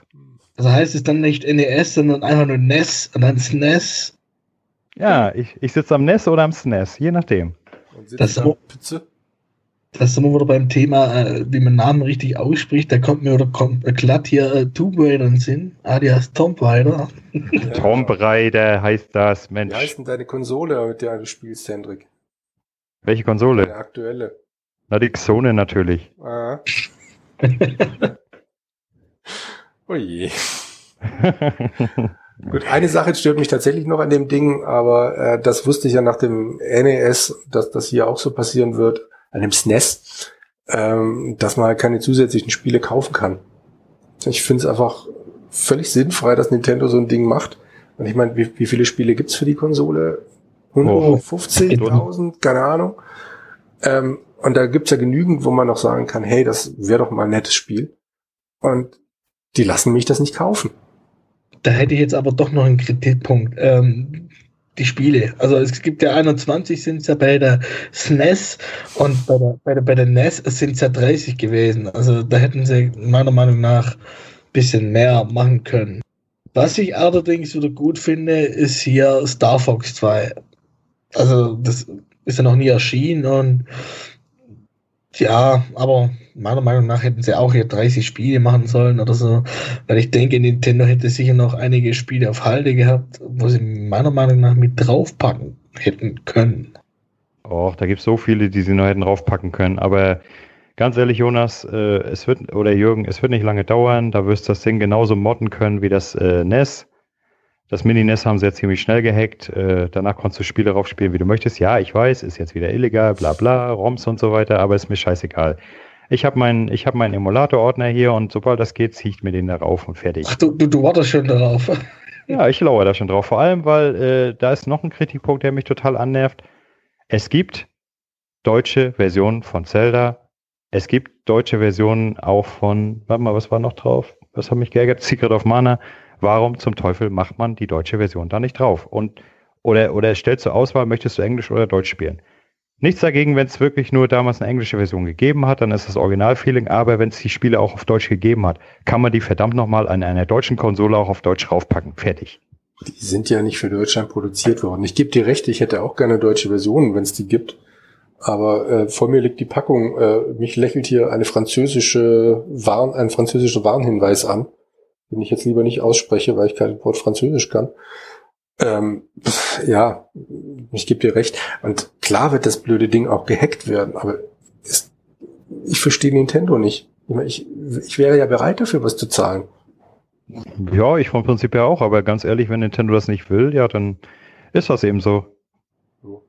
Also heißt es dann nicht NES, sondern einfach nur NES und dann SNES? Ja, ich, ich sitze am NES oder am SNES, je nachdem. Das ist, Pizza? Das sind wir wieder beim Thema, äh, wie man Namen richtig ausspricht. Da kommt mir oder kommt glatt hier äh, Tomb Raider in Sinn, alias Tomb Raider. Ja. Tomb Raider heißt das, Mensch. Wie heißt denn deine Konsole, mit der du spielst, Hendrik? Welche Konsole? Deine aktuelle. Na, die Xone natürlich. Ah. oh je. Gut, eine Sache stört mich tatsächlich noch an dem Ding, aber äh, das wusste ich ja nach dem NES, dass das hier auch so passieren wird an dem SNES, ähm, dass man halt keine zusätzlichen Spiele kaufen kann. Ich finde es einfach völlig sinnfrei, dass Nintendo so ein Ding macht. Und ich meine, wie, wie viele Spiele gibt's für die Konsole? 150.000, keine Ahnung. Ähm, und da gibt's ja genügend, wo man noch sagen kann, hey, das wäre doch mal ein nettes Spiel. Und die lassen mich das nicht kaufen. Da hätte ich jetzt aber doch noch einen Kritikpunkt. Ähm, die Spiele. Also es gibt ja 21 sind es ja bei der SNES e und bei der, bei der, bei der NES sind es ja 30 gewesen. Also da hätten sie meiner Meinung nach ein bisschen mehr machen können. Was ich allerdings wieder gut finde, ist hier Star Fox 2. Also das ist ja noch nie erschienen und ja, aber meiner Meinung nach hätten sie auch hier 30 Spiele machen sollen oder so. Weil ich denke, Nintendo hätte sicher noch einige Spiele auf Halde gehabt, wo sie meiner Meinung nach mit draufpacken hätten können. Och, da gibt es so viele, die sie noch hätten draufpacken können. Aber ganz ehrlich, Jonas, äh, es wird, oder Jürgen, es wird nicht lange dauern. Da wirst du das Ding genauso modden können wie das äh, NES. Das Mini-NES haben sie jetzt ziemlich schnell gehackt. Äh, danach konntest du Spiele raufspielen, wie du möchtest. Ja, ich weiß, ist jetzt wieder illegal, bla bla, ROMs und so weiter, aber ist mir scheißegal. Ich habe meinen ich hab meinen Emulator-Ordner hier und sobald das geht, ziehe ich mir den da rauf und fertig. Ach, du, du, du wartest schon darauf. ja, ich lauere da schon drauf. Vor allem, weil äh, da ist noch ein Kritikpunkt, der mich total annervt. Es gibt deutsche Versionen von Zelda. Es gibt deutsche Versionen auch von, warte mal, was war noch drauf? Was hat mich geärgert? Secret of Mana. Warum zum Teufel macht man die deutsche Version da nicht drauf? Und oder, oder stellst du Auswahl, möchtest du Englisch oder Deutsch spielen? Nichts dagegen, wenn es wirklich nur damals eine englische Version gegeben hat, dann ist das Originalfeeling. Aber wenn es die Spiele auch auf Deutsch gegeben hat, kann man die verdammt nochmal an einer deutschen Konsole auch auf Deutsch raufpacken. Fertig. Die sind ja nicht für Deutschland produziert worden. Ich gebe dir recht, ich hätte auch gerne deutsche Versionen, wenn es die gibt. Aber äh, vor mir liegt die Packung. Äh, mich lächelt hier eine französische Warn, ein französischer Warnhinweis an den ich jetzt lieber nicht ausspreche, weil ich kein Wort Französisch kann. Ähm, ja, ich gebe dir recht. Und klar wird das blöde Ding auch gehackt werden, aber ist, ich verstehe Nintendo nicht. Ich, ich wäre ja bereit dafür, was zu zahlen. Ja, ich vom Prinzip ja auch, aber ganz ehrlich, wenn Nintendo das nicht will, ja, dann ist das eben so. so.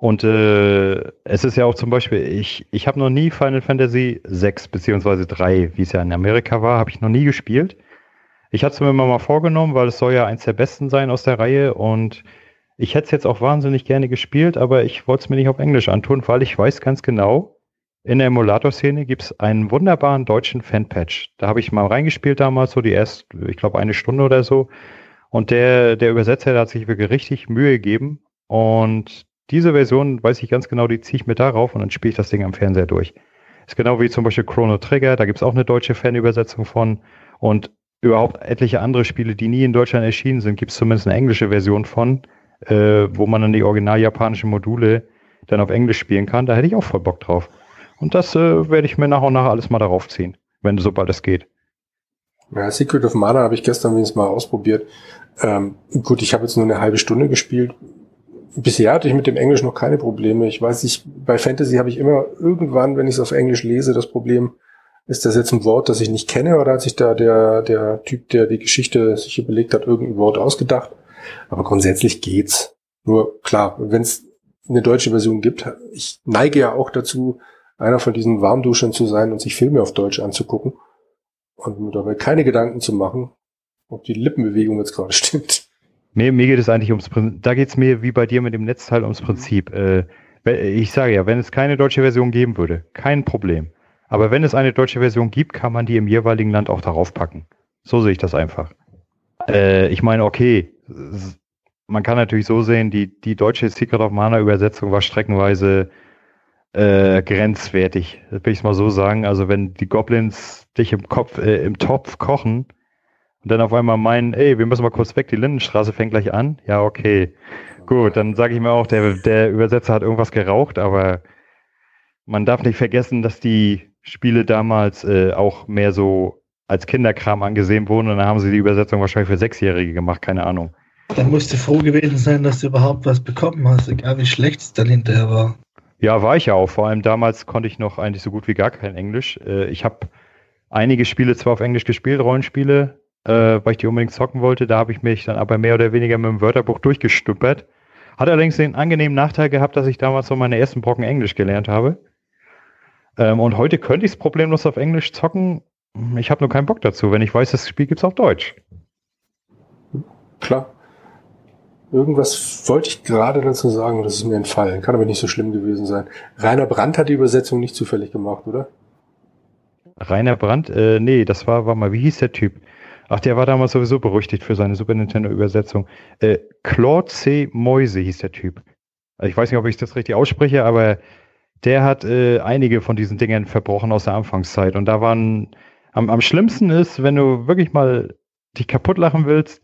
Und äh, es ist ja auch zum Beispiel, ich, ich habe noch nie Final Fantasy 6 beziehungsweise 3, wie es ja in Amerika war, habe ich noch nie gespielt. Ich hatte es mir immer mal vorgenommen, weil es soll ja eins der besten sein aus der Reihe und ich hätte es jetzt auch wahnsinnig gerne gespielt, aber ich wollte es mir nicht auf Englisch antun, weil ich weiß ganz genau, in der Emulator-Szene gibt es einen wunderbaren deutschen Fanpatch. Da habe ich mal reingespielt damals, so die erste, ich glaube, eine Stunde oder so. Und der, der Übersetzer der hat sich wirklich richtig Mühe gegeben. Und diese Version, weiß ich ganz genau, die ziehe ich mir darauf und dann spiele ich das Ding am Fernseher durch. Ist genau wie zum Beispiel Chrono Trigger, da gibt es auch eine deutsche Fanübersetzung von. Und überhaupt etliche andere Spiele, die nie in Deutschland erschienen sind, gibt es zumindest eine englische Version von, äh, wo man dann die original japanischen Module dann auf Englisch spielen kann. Da hätte ich auch voll Bock drauf. Und das äh, werde ich mir nach und nach alles mal darauf ziehen, wenn sobald es geht. Ja, Secret of Mana habe ich gestern wenigstens mal ausprobiert. Ähm, gut, ich habe jetzt nur eine halbe Stunde gespielt. Bisher hatte ich mit dem Englisch noch keine Probleme. Ich weiß nicht, bei Fantasy habe ich immer irgendwann, wenn ich es auf Englisch lese, das Problem, ist das jetzt ein Wort, das ich nicht kenne, oder hat sich da der, der Typ, der die Geschichte sich überlegt hat, irgendein Wort ausgedacht? Aber grundsätzlich geht's. Nur klar, wenn es eine deutsche Version gibt, ich neige ja auch dazu, einer von diesen Warmduschern zu sein und sich Filme auf Deutsch anzugucken und mir dabei keine Gedanken zu machen, ob die Lippenbewegung jetzt gerade stimmt. Mir, mir geht es eigentlich ums Prinzip, da geht es mir wie bei dir mit dem Netzteil ums Prinzip. Äh, ich sage ja, wenn es keine deutsche Version geben würde, kein Problem. Aber wenn es eine deutsche Version gibt, kann man die im jeweiligen Land auch darauf packen. So sehe ich das einfach. Äh, ich meine, okay, man kann natürlich so sehen, die, die deutsche Secret of Mana Übersetzung war streckenweise äh, grenzwertig, das will ich mal so sagen. Also wenn die Goblins dich im Kopf, äh, im Topf kochen und dann auf einmal meinen, ey, wir müssen mal kurz weg, die Lindenstraße fängt gleich an. Ja, okay. Gut, dann sage ich mir auch, der, der Übersetzer hat irgendwas geraucht, aber man darf nicht vergessen, dass die Spiele damals äh, auch mehr so als Kinderkram angesehen wurden und dann haben sie die Übersetzung wahrscheinlich für Sechsjährige gemacht, keine Ahnung. Dann musst du froh gewesen sein, dass du überhaupt was bekommen hast, egal wie schlecht es dann hinterher war. Ja, war ich ja auch. Vor allem damals konnte ich noch eigentlich so gut wie gar kein Englisch. Äh, ich habe einige Spiele zwar auf Englisch gespielt, Rollenspiele, äh, weil ich die unbedingt zocken wollte. Da habe ich mich dann aber mehr oder weniger mit dem Wörterbuch durchgestuppert. Hat allerdings den angenehmen Nachteil gehabt, dass ich damals so meine ersten Brocken Englisch gelernt habe. Ähm, und heute könnte ich es problemlos auf Englisch zocken. Ich habe nur keinen Bock dazu. Wenn ich weiß, das Spiel gibt es auf Deutsch. Klar. Irgendwas wollte ich gerade dazu sagen, das ist mir entfallen. Kann aber nicht so schlimm gewesen sein. Rainer Brandt hat die Übersetzung nicht zufällig gemacht, oder? Rainer Brandt? Äh, nee, das war, war mal, wie hieß der Typ? Ach, der war damals sowieso berüchtigt für seine Super Nintendo-Übersetzung. Äh, Claude C. Mäuse hieß der Typ. Also ich weiß nicht, ob ich das richtig ausspreche, aber der hat äh, einige von diesen Dingen verbrochen aus der Anfangszeit. Und da waren, am, am schlimmsten ist, wenn du wirklich mal dich kaputt lachen willst,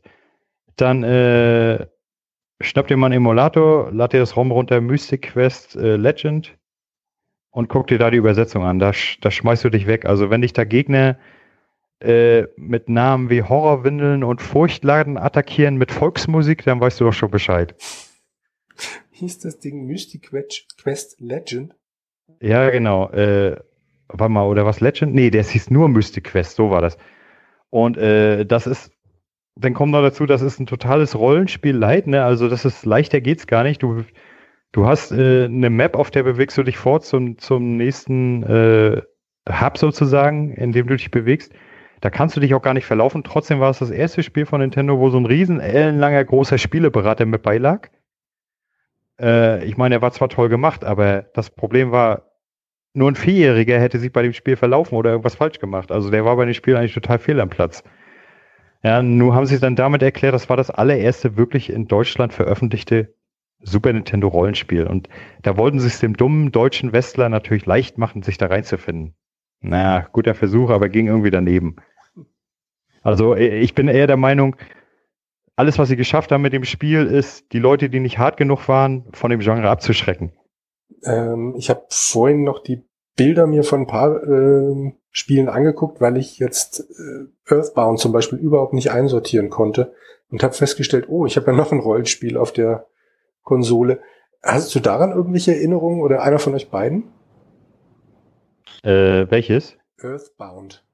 dann äh, schnapp dir mal einen Emulator, lad dir das ROM runter, Mystic Quest äh, Legend und guck dir da die Übersetzung an. Da, da schmeißt du dich weg. Also wenn dich da Gegner äh, mit Namen wie Horrorwindeln und Furchtladen attackieren mit Volksmusik, dann weißt du doch schon Bescheid. Hieß das Ding Mystic Quest Legend? Ja, genau. Äh, warte mal, oder was Legend? Nee, der hieß nur Mystic Quest, so war das. Und äh, das ist dann kommt noch dazu, das ist ein totales Rollenspiel Light, ne? Also das ist leichter geht's gar nicht. Du, du hast äh, eine Map, auf der bewegst du dich fort zum, zum nächsten äh, Hub sozusagen, in dem du dich bewegst. Da kannst du dich auch gar nicht verlaufen. Trotzdem war es das erste Spiel von Nintendo, wo so ein riesen ellenlanger großer Spieleberater mit beilag. Äh, ich meine, er war zwar toll gemacht, aber das Problem war, nur ein Vierjähriger hätte sich bei dem Spiel verlaufen oder irgendwas falsch gemacht. Also der war bei dem Spiel eigentlich total fehl am Platz. Ja, nun haben sie dann damit erklärt, das war das allererste wirklich in Deutschland veröffentlichte Super Nintendo Rollenspiel. Und da wollten sie es dem dummen deutschen Westler natürlich leicht machen, sich da reinzufinden. Naja, guter Versuch, aber ging irgendwie daneben. Also ich bin eher der Meinung, alles, was sie geschafft haben mit dem Spiel, ist, die Leute, die nicht hart genug waren, von dem Genre abzuschrecken. Ähm, ich habe vorhin noch die Bilder mir von ein paar äh, Spielen angeguckt, weil ich jetzt äh, Earthbound zum Beispiel überhaupt nicht einsortieren konnte und habe festgestellt, oh, ich habe ja noch ein Rollenspiel auf der Konsole. Hast du daran irgendwelche Erinnerungen oder einer von euch beiden? Äh, welches? Earthbound.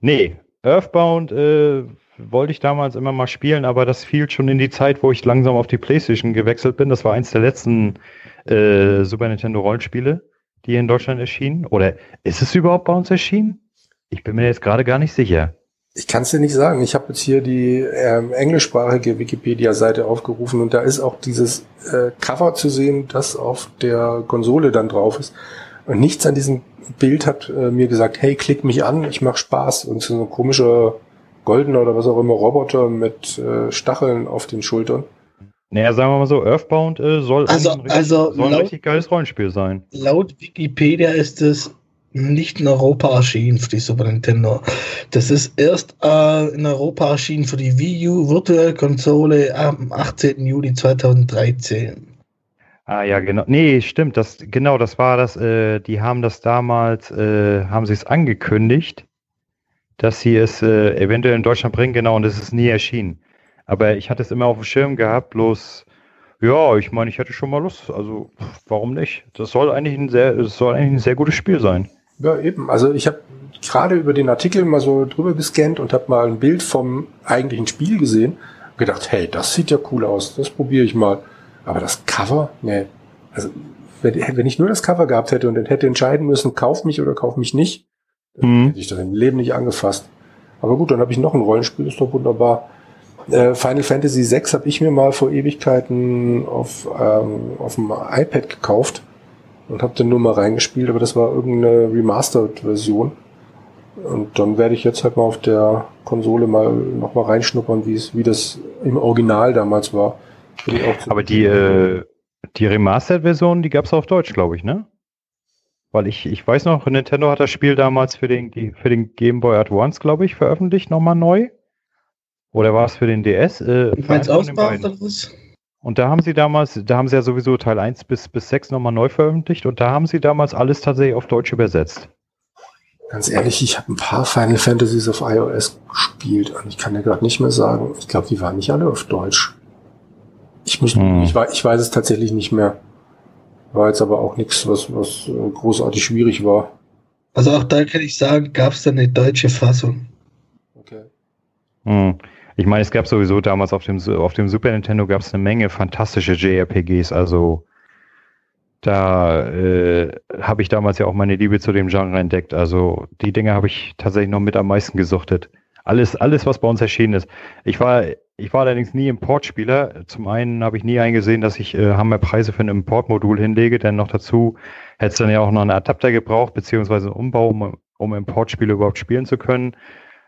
Nee, Earthbound äh, wollte ich damals immer mal spielen, aber das fiel schon in die Zeit, wo ich langsam auf die Playstation gewechselt bin. Das war eins der letzten äh, Super Nintendo Rollenspiele die hier in Deutschland erschienen? Oder ist es überhaupt bei uns erschienen? Ich bin mir jetzt gerade gar nicht sicher. Ich kann es dir nicht sagen. Ich habe jetzt hier die ähm, englischsprachige Wikipedia-Seite aufgerufen und da ist auch dieses äh, Cover zu sehen, das auf der Konsole dann drauf ist. Und nichts an diesem Bild hat äh, mir gesagt, hey, klick mich an, ich mach Spaß. Und so ein komischer goldener oder was auch immer Roboter mit äh, Stacheln auf den Schultern. Naja, sagen wir mal so, Earthbound äh, soll, Also- ein, richtig, also soll ein laut- richtig geiles Rollenspiel sein. Laut Wikipedia ist es nicht in Europa erschienen für die Super Nintendo. Das ist erst äh, in Europa erschienen für die Wii U Virtual Konsole am 18. Juli 2013. Ah ja, genau. Nee, stimmt. Das genau, das war das. Äh, die haben das damals, äh, haben sie es angekündigt, dass sie es äh, eventuell in Deutschland bringen. Genau, und es ist nie erschienen. Aber ich hatte es immer auf dem Schirm gehabt. Bloß, ja, ich meine, ich hätte schon mal Lust. Also warum nicht? Das soll eigentlich ein sehr, es soll eigentlich ein sehr gutes Spiel sein. Ja, eben. Also ich habe gerade über den Artikel mal so drüber gescannt und habe mal ein Bild vom eigentlichen Spiel gesehen und gedacht, hey, das sieht ja cool aus, das probiere ich mal. Aber das Cover, nee. Also wenn, wenn ich nur das Cover gehabt hätte und dann hätte entscheiden müssen, kauf mich oder kauf mich nicht, dann Mhm. hätte ich das im Leben nicht angefasst. Aber gut, dann habe ich noch ein Rollenspiel, ist doch wunderbar. Äh, Final Fantasy VI habe ich mir mal vor Ewigkeiten auf, ähm, auf dem iPad gekauft und habe dann nur mal reingespielt, aber das war irgendeine Remastered-Version. Und dann werde ich jetzt halt mal auf der Konsole mal noch mal reinschnuppern, wie es, wie das im Original damals war. Aber die, äh, die Remastered-Version, die gab es auf Deutsch, glaube ich, ne? Weil ich, ich weiß noch, Nintendo hat das Spiel damals für den, für den Game Boy Advance, glaube ich, veröffentlicht, nochmal neu. Oder war es für den DS? Äh, für Meinst einen von den Ausbau beiden. oder was? Und da haben sie damals, da haben sie ja sowieso Teil 1 bis, bis 6 nochmal neu veröffentlicht und da haben sie damals alles tatsächlich auf Deutsch übersetzt. Ganz ehrlich, ich habe ein paar Final Fantasies auf iOS gespielt und ich kann dir gerade nicht mehr sagen. Ich glaube, die waren nicht alle auf Deutsch. Ich, muss, Hm. ich, wei- ich weiß es tatsächlich nicht mehr. War jetzt aber auch nichts, was, was äh, großartig schwierig war. Also auch da kann ich sagen, gab es da eine deutsche Fassung. Okay. Hm. Ich meine, es gab sowieso damals auf dem, auf dem Super Nintendo gab es eine Menge fantastische JRPGs, also da äh, habe ich damals ja auch meine Liebe zu dem Genre entdeckt. Also die Dinge habe ich tatsächlich noch mit am meisten gesuchtet. Alles, alles, was bei uns erschienen ist. Ich war, ich war allerdings nie Importspieler. Zum einen habe ich nie eingesehen, dass ich äh, Hammerpreise für ein Importmodul hinlege, denn noch dazu hätte es dann ja auch noch einen Adapter gebraucht, beziehungsweise einen Umbau, um, um Importspiele überhaupt spielen zu können.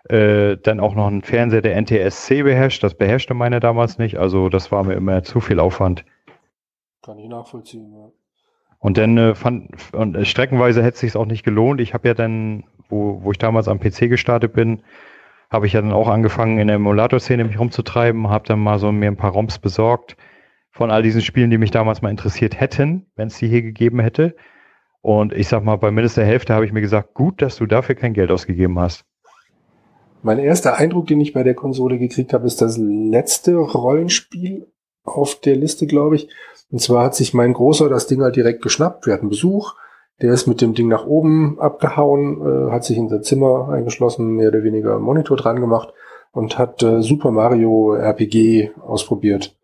Äh, dann auch noch ein Fernseher, der NTSC beherrscht. Das beherrschte meine damals nicht. Also das war mir immer zu viel Aufwand. Kann ich nachvollziehen. Ja. Und dann äh, fand und äh, streckenweise hätte es sich auch nicht gelohnt. Ich habe ja dann, wo, wo ich damals am PC gestartet bin, habe ich ja dann auch angefangen in der Emulator-Szene mich rumzutreiben, habe dann mal so mir ein paar ROMs besorgt von all diesen Spielen, die mich damals mal interessiert hätten, wenn es die hier gegeben hätte. Und ich sag mal, bei mindestens der Hälfte habe ich mir gesagt, gut, dass du dafür kein Geld ausgegeben hast. Mein erster Eindruck, den ich bei der Konsole gekriegt habe, ist das letzte Rollenspiel auf der Liste, glaube ich. Und zwar hat sich mein Großer das Ding halt direkt geschnappt. Wir hatten Besuch. Der ist mit dem Ding nach oben abgehauen, äh, hat sich in sein Zimmer eingeschlossen, mehr oder weniger Monitor dran gemacht und hat äh, Super Mario RPG ausprobiert.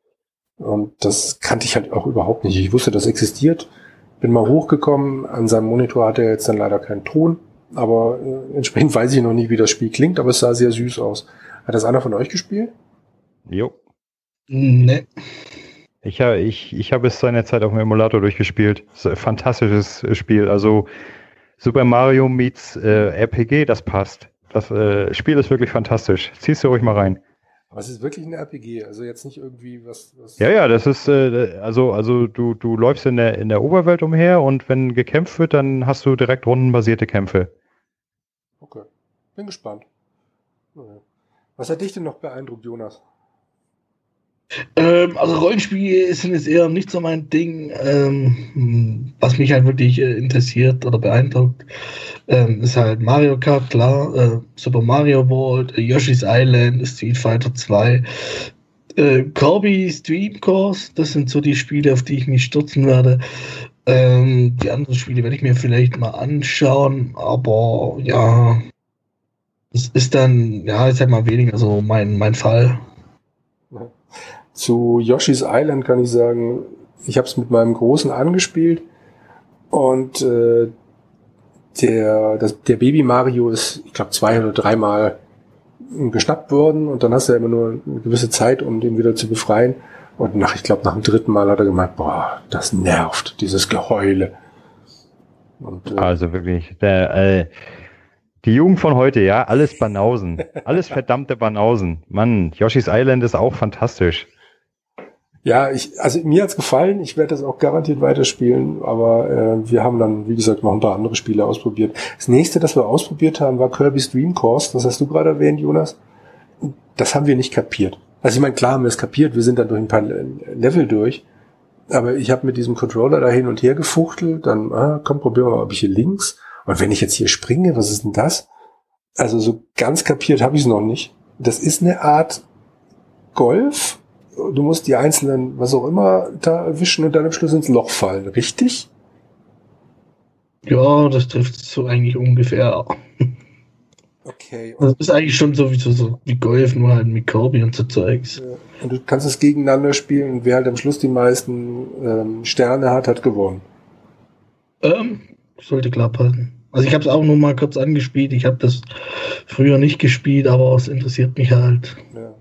Und das kannte ich halt auch überhaupt nicht. Ich wusste, das existiert. Bin mal hochgekommen. An seinem Monitor hatte er jetzt dann leider keinen Ton. Aber äh, entsprechend weiß ich noch nicht, wie das Spiel klingt, aber es sah sehr süß aus. Hat das einer von euch gespielt? Jo. Ne. Ich, ich, ich habe es seinerzeit auf dem Emulator durchgespielt. Fantastisches äh, Spiel. Also Super Mario meets äh, RPG, das passt. Das äh, Spiel ist wirklich fantastisch. Ziehst du ruhig mal rein. Aber es ist wirklich ein RPG, also jetzt nicht irgendwie was. was Ja, ja, das ist, äh, also, also du, du läufst in der, in der Oberwelt umher und wenn gekämpft wird, dann hast du direkt rundenbasierte Kämpfe. Okay. Bin gespannt. Was hat dich denn noch beeindruckt, Jonas? Ähm, also Rollenspiele sind jetzt eher nicht so mein Ding. Ähm, was mich halt wirklich äh, interessiert oder beeindruckt, ähm, ist halt Mario Kart, klar, äh, Super Mario World, äh, Yoshi's Island, Street Fighter 2, äh, Kirby's Dream Course, das sind so die Spiele, auf die ich mich stürzen werde. Ähm, die anderen Spiele werde ich mir vielleicht mal anschauen, aber ja, es ist dann, ja, ich sag mal weniger so mein, mein Fall. Zu Yoshi's Island kann ich sagen, ich habe es mit meinem Großen angespielt und äh, der, das, der Baby Mario ist, ich glaube, zwei oder dreimal geschnappt worden und dann hast du ja immer nur eine gewisse Zeit, um den wieder zu befreien. Und nach, ich glaube, nach dem dritten Mal hat er gemeint, boah, das nervt, dieses Geheule. Und, äh, also wirklich, der, äh, die Jugend von heute, ja, alles Banausen. Alles verdammte Banausen. Mann, Yoshi's Island ist auch fantastisch. Ja, ich, also mir hat's gefallen. Ich werde das auch garantiert weiterspielen, aber äh, wir haben dann, wie gesagt, noch ein paar andere Spiele ausprobiert. Das nächste, das wir ausprobiert haben, war Kirby's Dream Course. Das hast du gerade erwähnt, Jonas. Das haben wir nicht kapiert. Also ich meine, klar haben wir es kapiert. Wir sind dann durch ein paar Level durch. Aber ich habe mit diesem Controller da hin und her gefuchtelt. Dann, ah, komm, probieren wir mal, ob ich hier links. Und wenn ich jetzt hier springe, was ist denn das? Also so ganz kapiert habe ich es noch nicht. Das ist eine Art Golf. Du musst die einzelnen, was auch immer, da erwischen und dann am Schluss ins Loch fallen, richtig? Ja, das trifft so eigentlich ungefähr. Okay. Das ist eigentlich schon so wie, so, wie Golf, nur halt mit Kirby und so Zeugs. Und du kannst es gegeneinander spielen und wer halt am Schluss die meisten ähm, Sterne hat, hat gewonnen. Ähm, sollte klar passen. Also ich habe es auch nur mal kurz angespielt. Ich habe das früher nicht gespielt, aber es interessiert mich halt. Ja.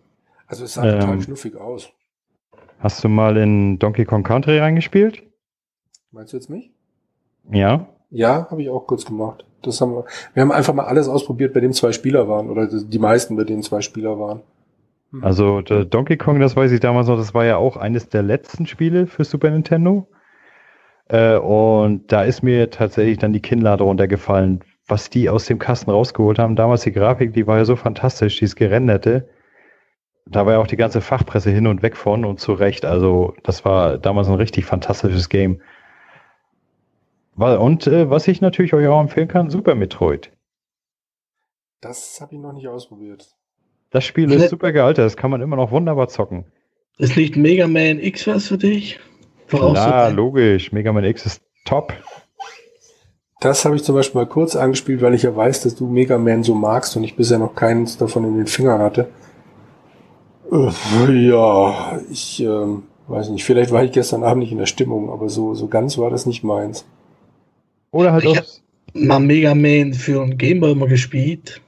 Also es sah ähm, total schnuffig aus. Hast du mal in Donkey Kong Country reingespielt? Meinst du jetzt mich? Ja. Ja, habe ich auch kurz gemacht. Das haben wir, wir haben einfach mal alles ausprobiert, bei dem zwei Spieler waren oder die meisten, bei denen zwei Spieler waren. Hm. Also Donkey Kong, das weiß ich damals noch, das war ja auch eines der letzten Spiele für Super Nintendo. Äh, und da ist mir tatsächlich dann die Kinnlade runtergefallen, was die aus dem Kasten rausgeholt haben. Damals die Grafik, die war ja so fantastisch, dieses gerenderte. Da war ja auch die ganze Fachpresse hin und weg von und zu Recht. Also das war damals ein richtig fantastisches Game. Und äh, was ich natürlich euch auch empfehlen kann, Super Metroid. Das habe ich noch nicht ausprobiert. Das Spiel ist super gealtert, das kann man immer noch wunderbar zocken. Ist nicht Mega Man X was für dich? Ja, logisch. Mega Man X ist top. Das habe ich zum Beispiel mal kurz angespielt, weil ich ja weiß, dass du Mega Man so magst und ich bisher noch keins davon in den Fingern hatte. Äh, ja, ich äh, weiß nicht, vielleicht war ich gestern Abend nicht in der Stimmung, aber so, so ganz war das nicht meins. Oder halt ich auch. mal Mega Man für ein Gameboy immer gespielt.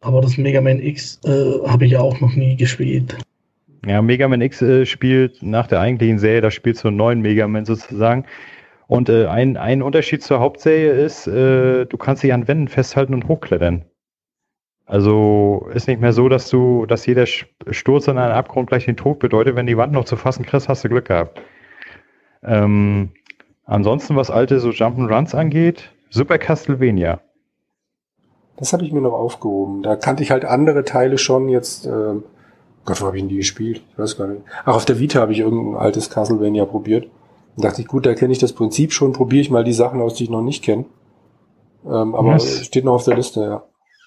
Aber das Mega Man X äh, habe ich auch noch nie gespielt. Ja, Mega Man X äh, spielt nach der eigentlichen Serie, da spielt so einen neuen Mega Man sozusagen. Und äh, ein, ein Unterschied zur Hauptserie ist, äh, du kannst dich an Wänden festhalten und hochklettern. Also ist nicht mehr so, dass du, dass jeder Sturz an einen Abgrund gleich den Tod bedeutet. Wenn die Wand noch zu fassen kriegst, hast du Glück gehabt. Ähm, ansonsten, was alte so Jump'n'Runs angeht, Super Castlevania. Das habe ich mir noch aufgehoben. Da kannte ich halt andere Teile schon jetzt. Äh Gott, wo habe ich denn die gespielt? Ich weiß gar nicht. Ach, auf der Vita habe ich irgendein altes Castlevania probiert. Und dachte ich, gut, da kenne ich das Prinzip schon, probiere ich mal die Sachen aus, die ich noch nicht kenne. Ähm, aber es steht noch auf der Liste, ja.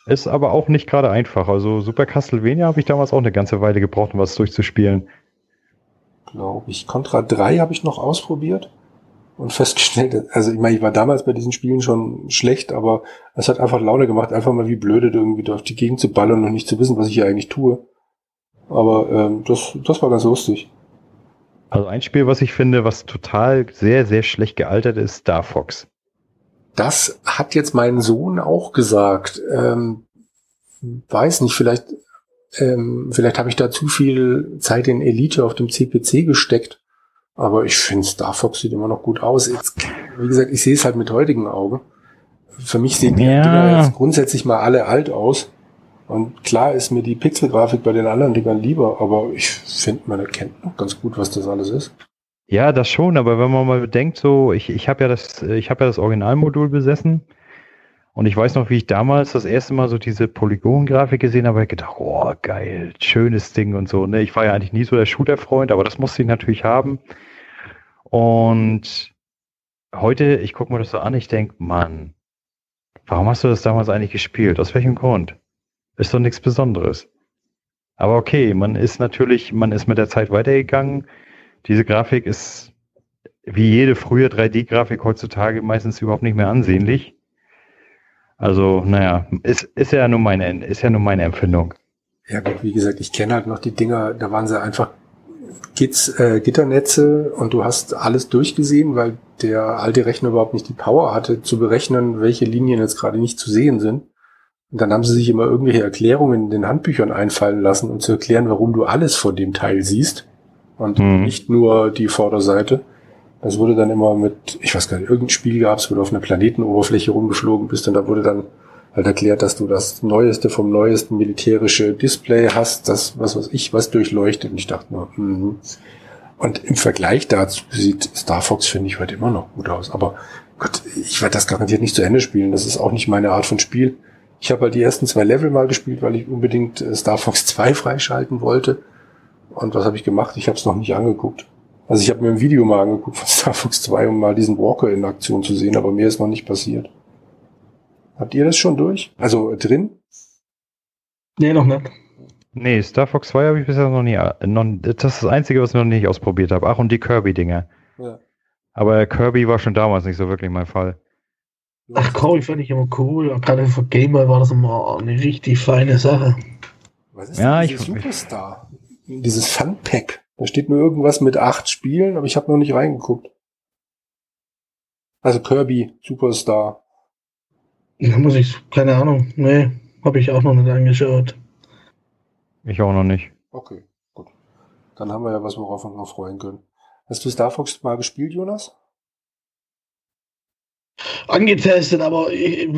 Ist aber auch nicht gerade einfach. Also Super Castlevania habe ich damals auch eine ganze Weile gebraucht, um was durchzuspielen. Glaube ich. Contra 3 habe ich noch ausprobiert und festgestellt, also ich meine, ich war damals bei diesen Spielen schon schlecht, aber es hat einfach Laune gemacht, einfach mal wie blöde irgendwie durch die Gegend zu ballern und nicht zu wissen, was ich hier eigentlich tue. Aber ähm, das, das war ganz lustig. Also ein Spiel, was ich finde, was total sehr, sehr schlecht gealtert ist, Star Fox. Das hat jetzt mein Sohn auch gesagt. Ähm, weiß nicht, vielleicht, ähm, vielleicht habe ich da zu viel Zeit in Elite auf dem CPC gesteckt. Aber ich finde, Star Fox sieht immer noch gut aus. Jetzt, wie gesagt, ich sehe es halt mit heutigen Augen. Für mich sehen die ja. Dinger jetzt grundsätzlich mal alle alt aus. Und klar ist mir die Pixelgrafik bei den anderen Dingern lieber, aber ich finde, man erkennt noch ganz gut, was das alles ist. Ja, das schon, aber wenn man mal bedenkt, so, ich, ich habe ja das, ich habe ja das Originalmodul besessen und ich weiß noch, wie ich damals das erste Mal so diese Polygon-Grafik gesehen habe, ich gedacht, oh, geil, schönes Ding und so. Ne? Ich war ja eigentlich nie so der Shooter-Freund, aber das musste ich natürlich haben. Und heute, ich gucke mir das so an, ich denke, Mann, warum hast du das damals eigentlich gespielt? Aus welchem Grund? Ist doch nichts Besonderes. Aber okay, man ist natürlich, man ist mit der Zeit weitergegangen. Diese Grafik ist wie jede frühe 3D-Grafik heutzutage meistens überhaupt nicht mehr ansehnlich. Also, naja, ist, ist ja nur meine, ist ja nur meine Empfindung. Ja, gut, wie gesagt, ich kenne halt noch die Dinger, da waren sie einfach Gits, äh, Gitternetze und du hast alles durchgesehen, weil der alte Rechner überhaupt nicht die Power hatte, zu berechnen, welche Linien jetzt gerade nicht zu sehen sind. Und dann haben sie sich immer irgendwelche Erklärungen in den Handbüchern einfallen lassen, um zu erklären, warum du alles von dem Teil siehst. Und Mhm. nicht nur die Vorderseite. Das wurde dann immer mit, ich weiß gar nicht, irgendein Spiel gab es, wo du auf einer Planetenoberfläche rumgeflogen bist und da wurde dann halt erklärt, dass du das Neueste vom Neuesten militärische Display hast, das, was weiß ich, was durchleuchtet. Und ich dachte nur, mhm. Und im Vergleich dazu sieht Star Fox, finde ich, heute immer noch gut aus. Aber Gott, ich werde das garantiert nicht zu Ende spielen. Das ist auch nicht meine Art von Spiel. Ich habe halt die ersten zwei Level mal gespielt, weil ich unbedingt äh, Star Fox 2 freischalten wollte. Und was habe ich gemacht? Ich habe es noch nicht angeguckt. Also ich habe mir ein Video mal angeguckt von Star Fox 2, um mal diesen Walker in Aktion zu sehen, aber mir ist noch nicht passiert. Habt ihr das schon durch? Also äh, drin? Nee, noch nicht. Nee, Star Fox 2 habe ich bisher noch nie. äh, Noch, das ist das Einzige, was ich noch nicht ausprobiert habe. Ach, und die Kirby-Dinger. Ja. Aber Kirby war schon damals nicht so wirklich mein Fall. Ach, Cory fand ich immer cool. Und Gerade für Gameboy war das immer eine richtig feine Sache. Was ist Ja, denn ich- Superstar? Dieses Fun-Pack. Da steht nur irgendwas mit acht Spielen, aber ich habe noch nicht reingeguckt. Also Kirby, Superstar. Da muss ich, keine Ahnung. Nee, habe ich auch noch nicht angeschaut. Ich auch noch nicht. Okay, gut. Dann haben wir ja was, worauf wir uns noch freuen können. Hast du Star Fox mal gespielt, Jonas? Angetestet, aber ich,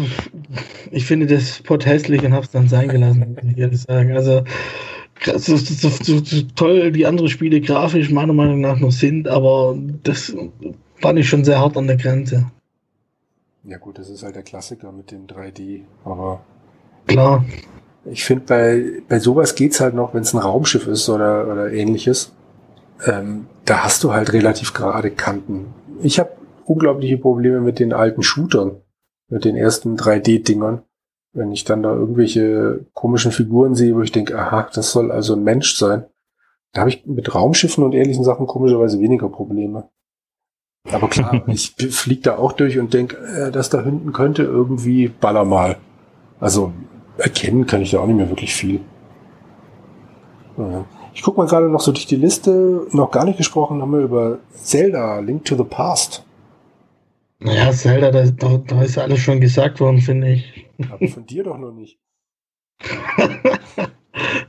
ich finde das Pot hässlich und habe es dann sein gelassen, muss ich ehrlich sagen. Also, so, so, so, so toll die anderen Spiele grafisch meiner Meinung nach noch sind, aber das fand ich schon sehr hart an der Grenze. Ja gut, das ist halt der Klassiker mit dem 3D. Aber Klar. ich finde, bei, bei sowas geht's halt noch, wenn es ein Raumschiff ist oder, oder ähnliches. Ähm, da hast du halt relativ gerade Kanten. Ich habe unglaubliche Probleme mit den alten Shootern, mit den ersten 3D-Dingern. Wenn ich dann da irgendwelche komischen Figuren sehe, wo ich denke, aha, das soll also ein Mensch sein. Da habe ich mit Raumschiffen und ähnlichen Sachen komischerweise weniger Probleme. Aber klar, ich flieg da auch durch und denke, äh, das da hinten könnte irgendwie baller mal. Also erkennen kann ich da auch nicht mehr wirklich viel. Ja. Ich gucke mal gerade noch so durch die Liste. Noch gar nicht gesprochen haben wir über Zelda, Link to the Past. Naja, Zelda, da, da, da ist alles schon gesagt worden, finde ich. Aber von dir doch noch nicht.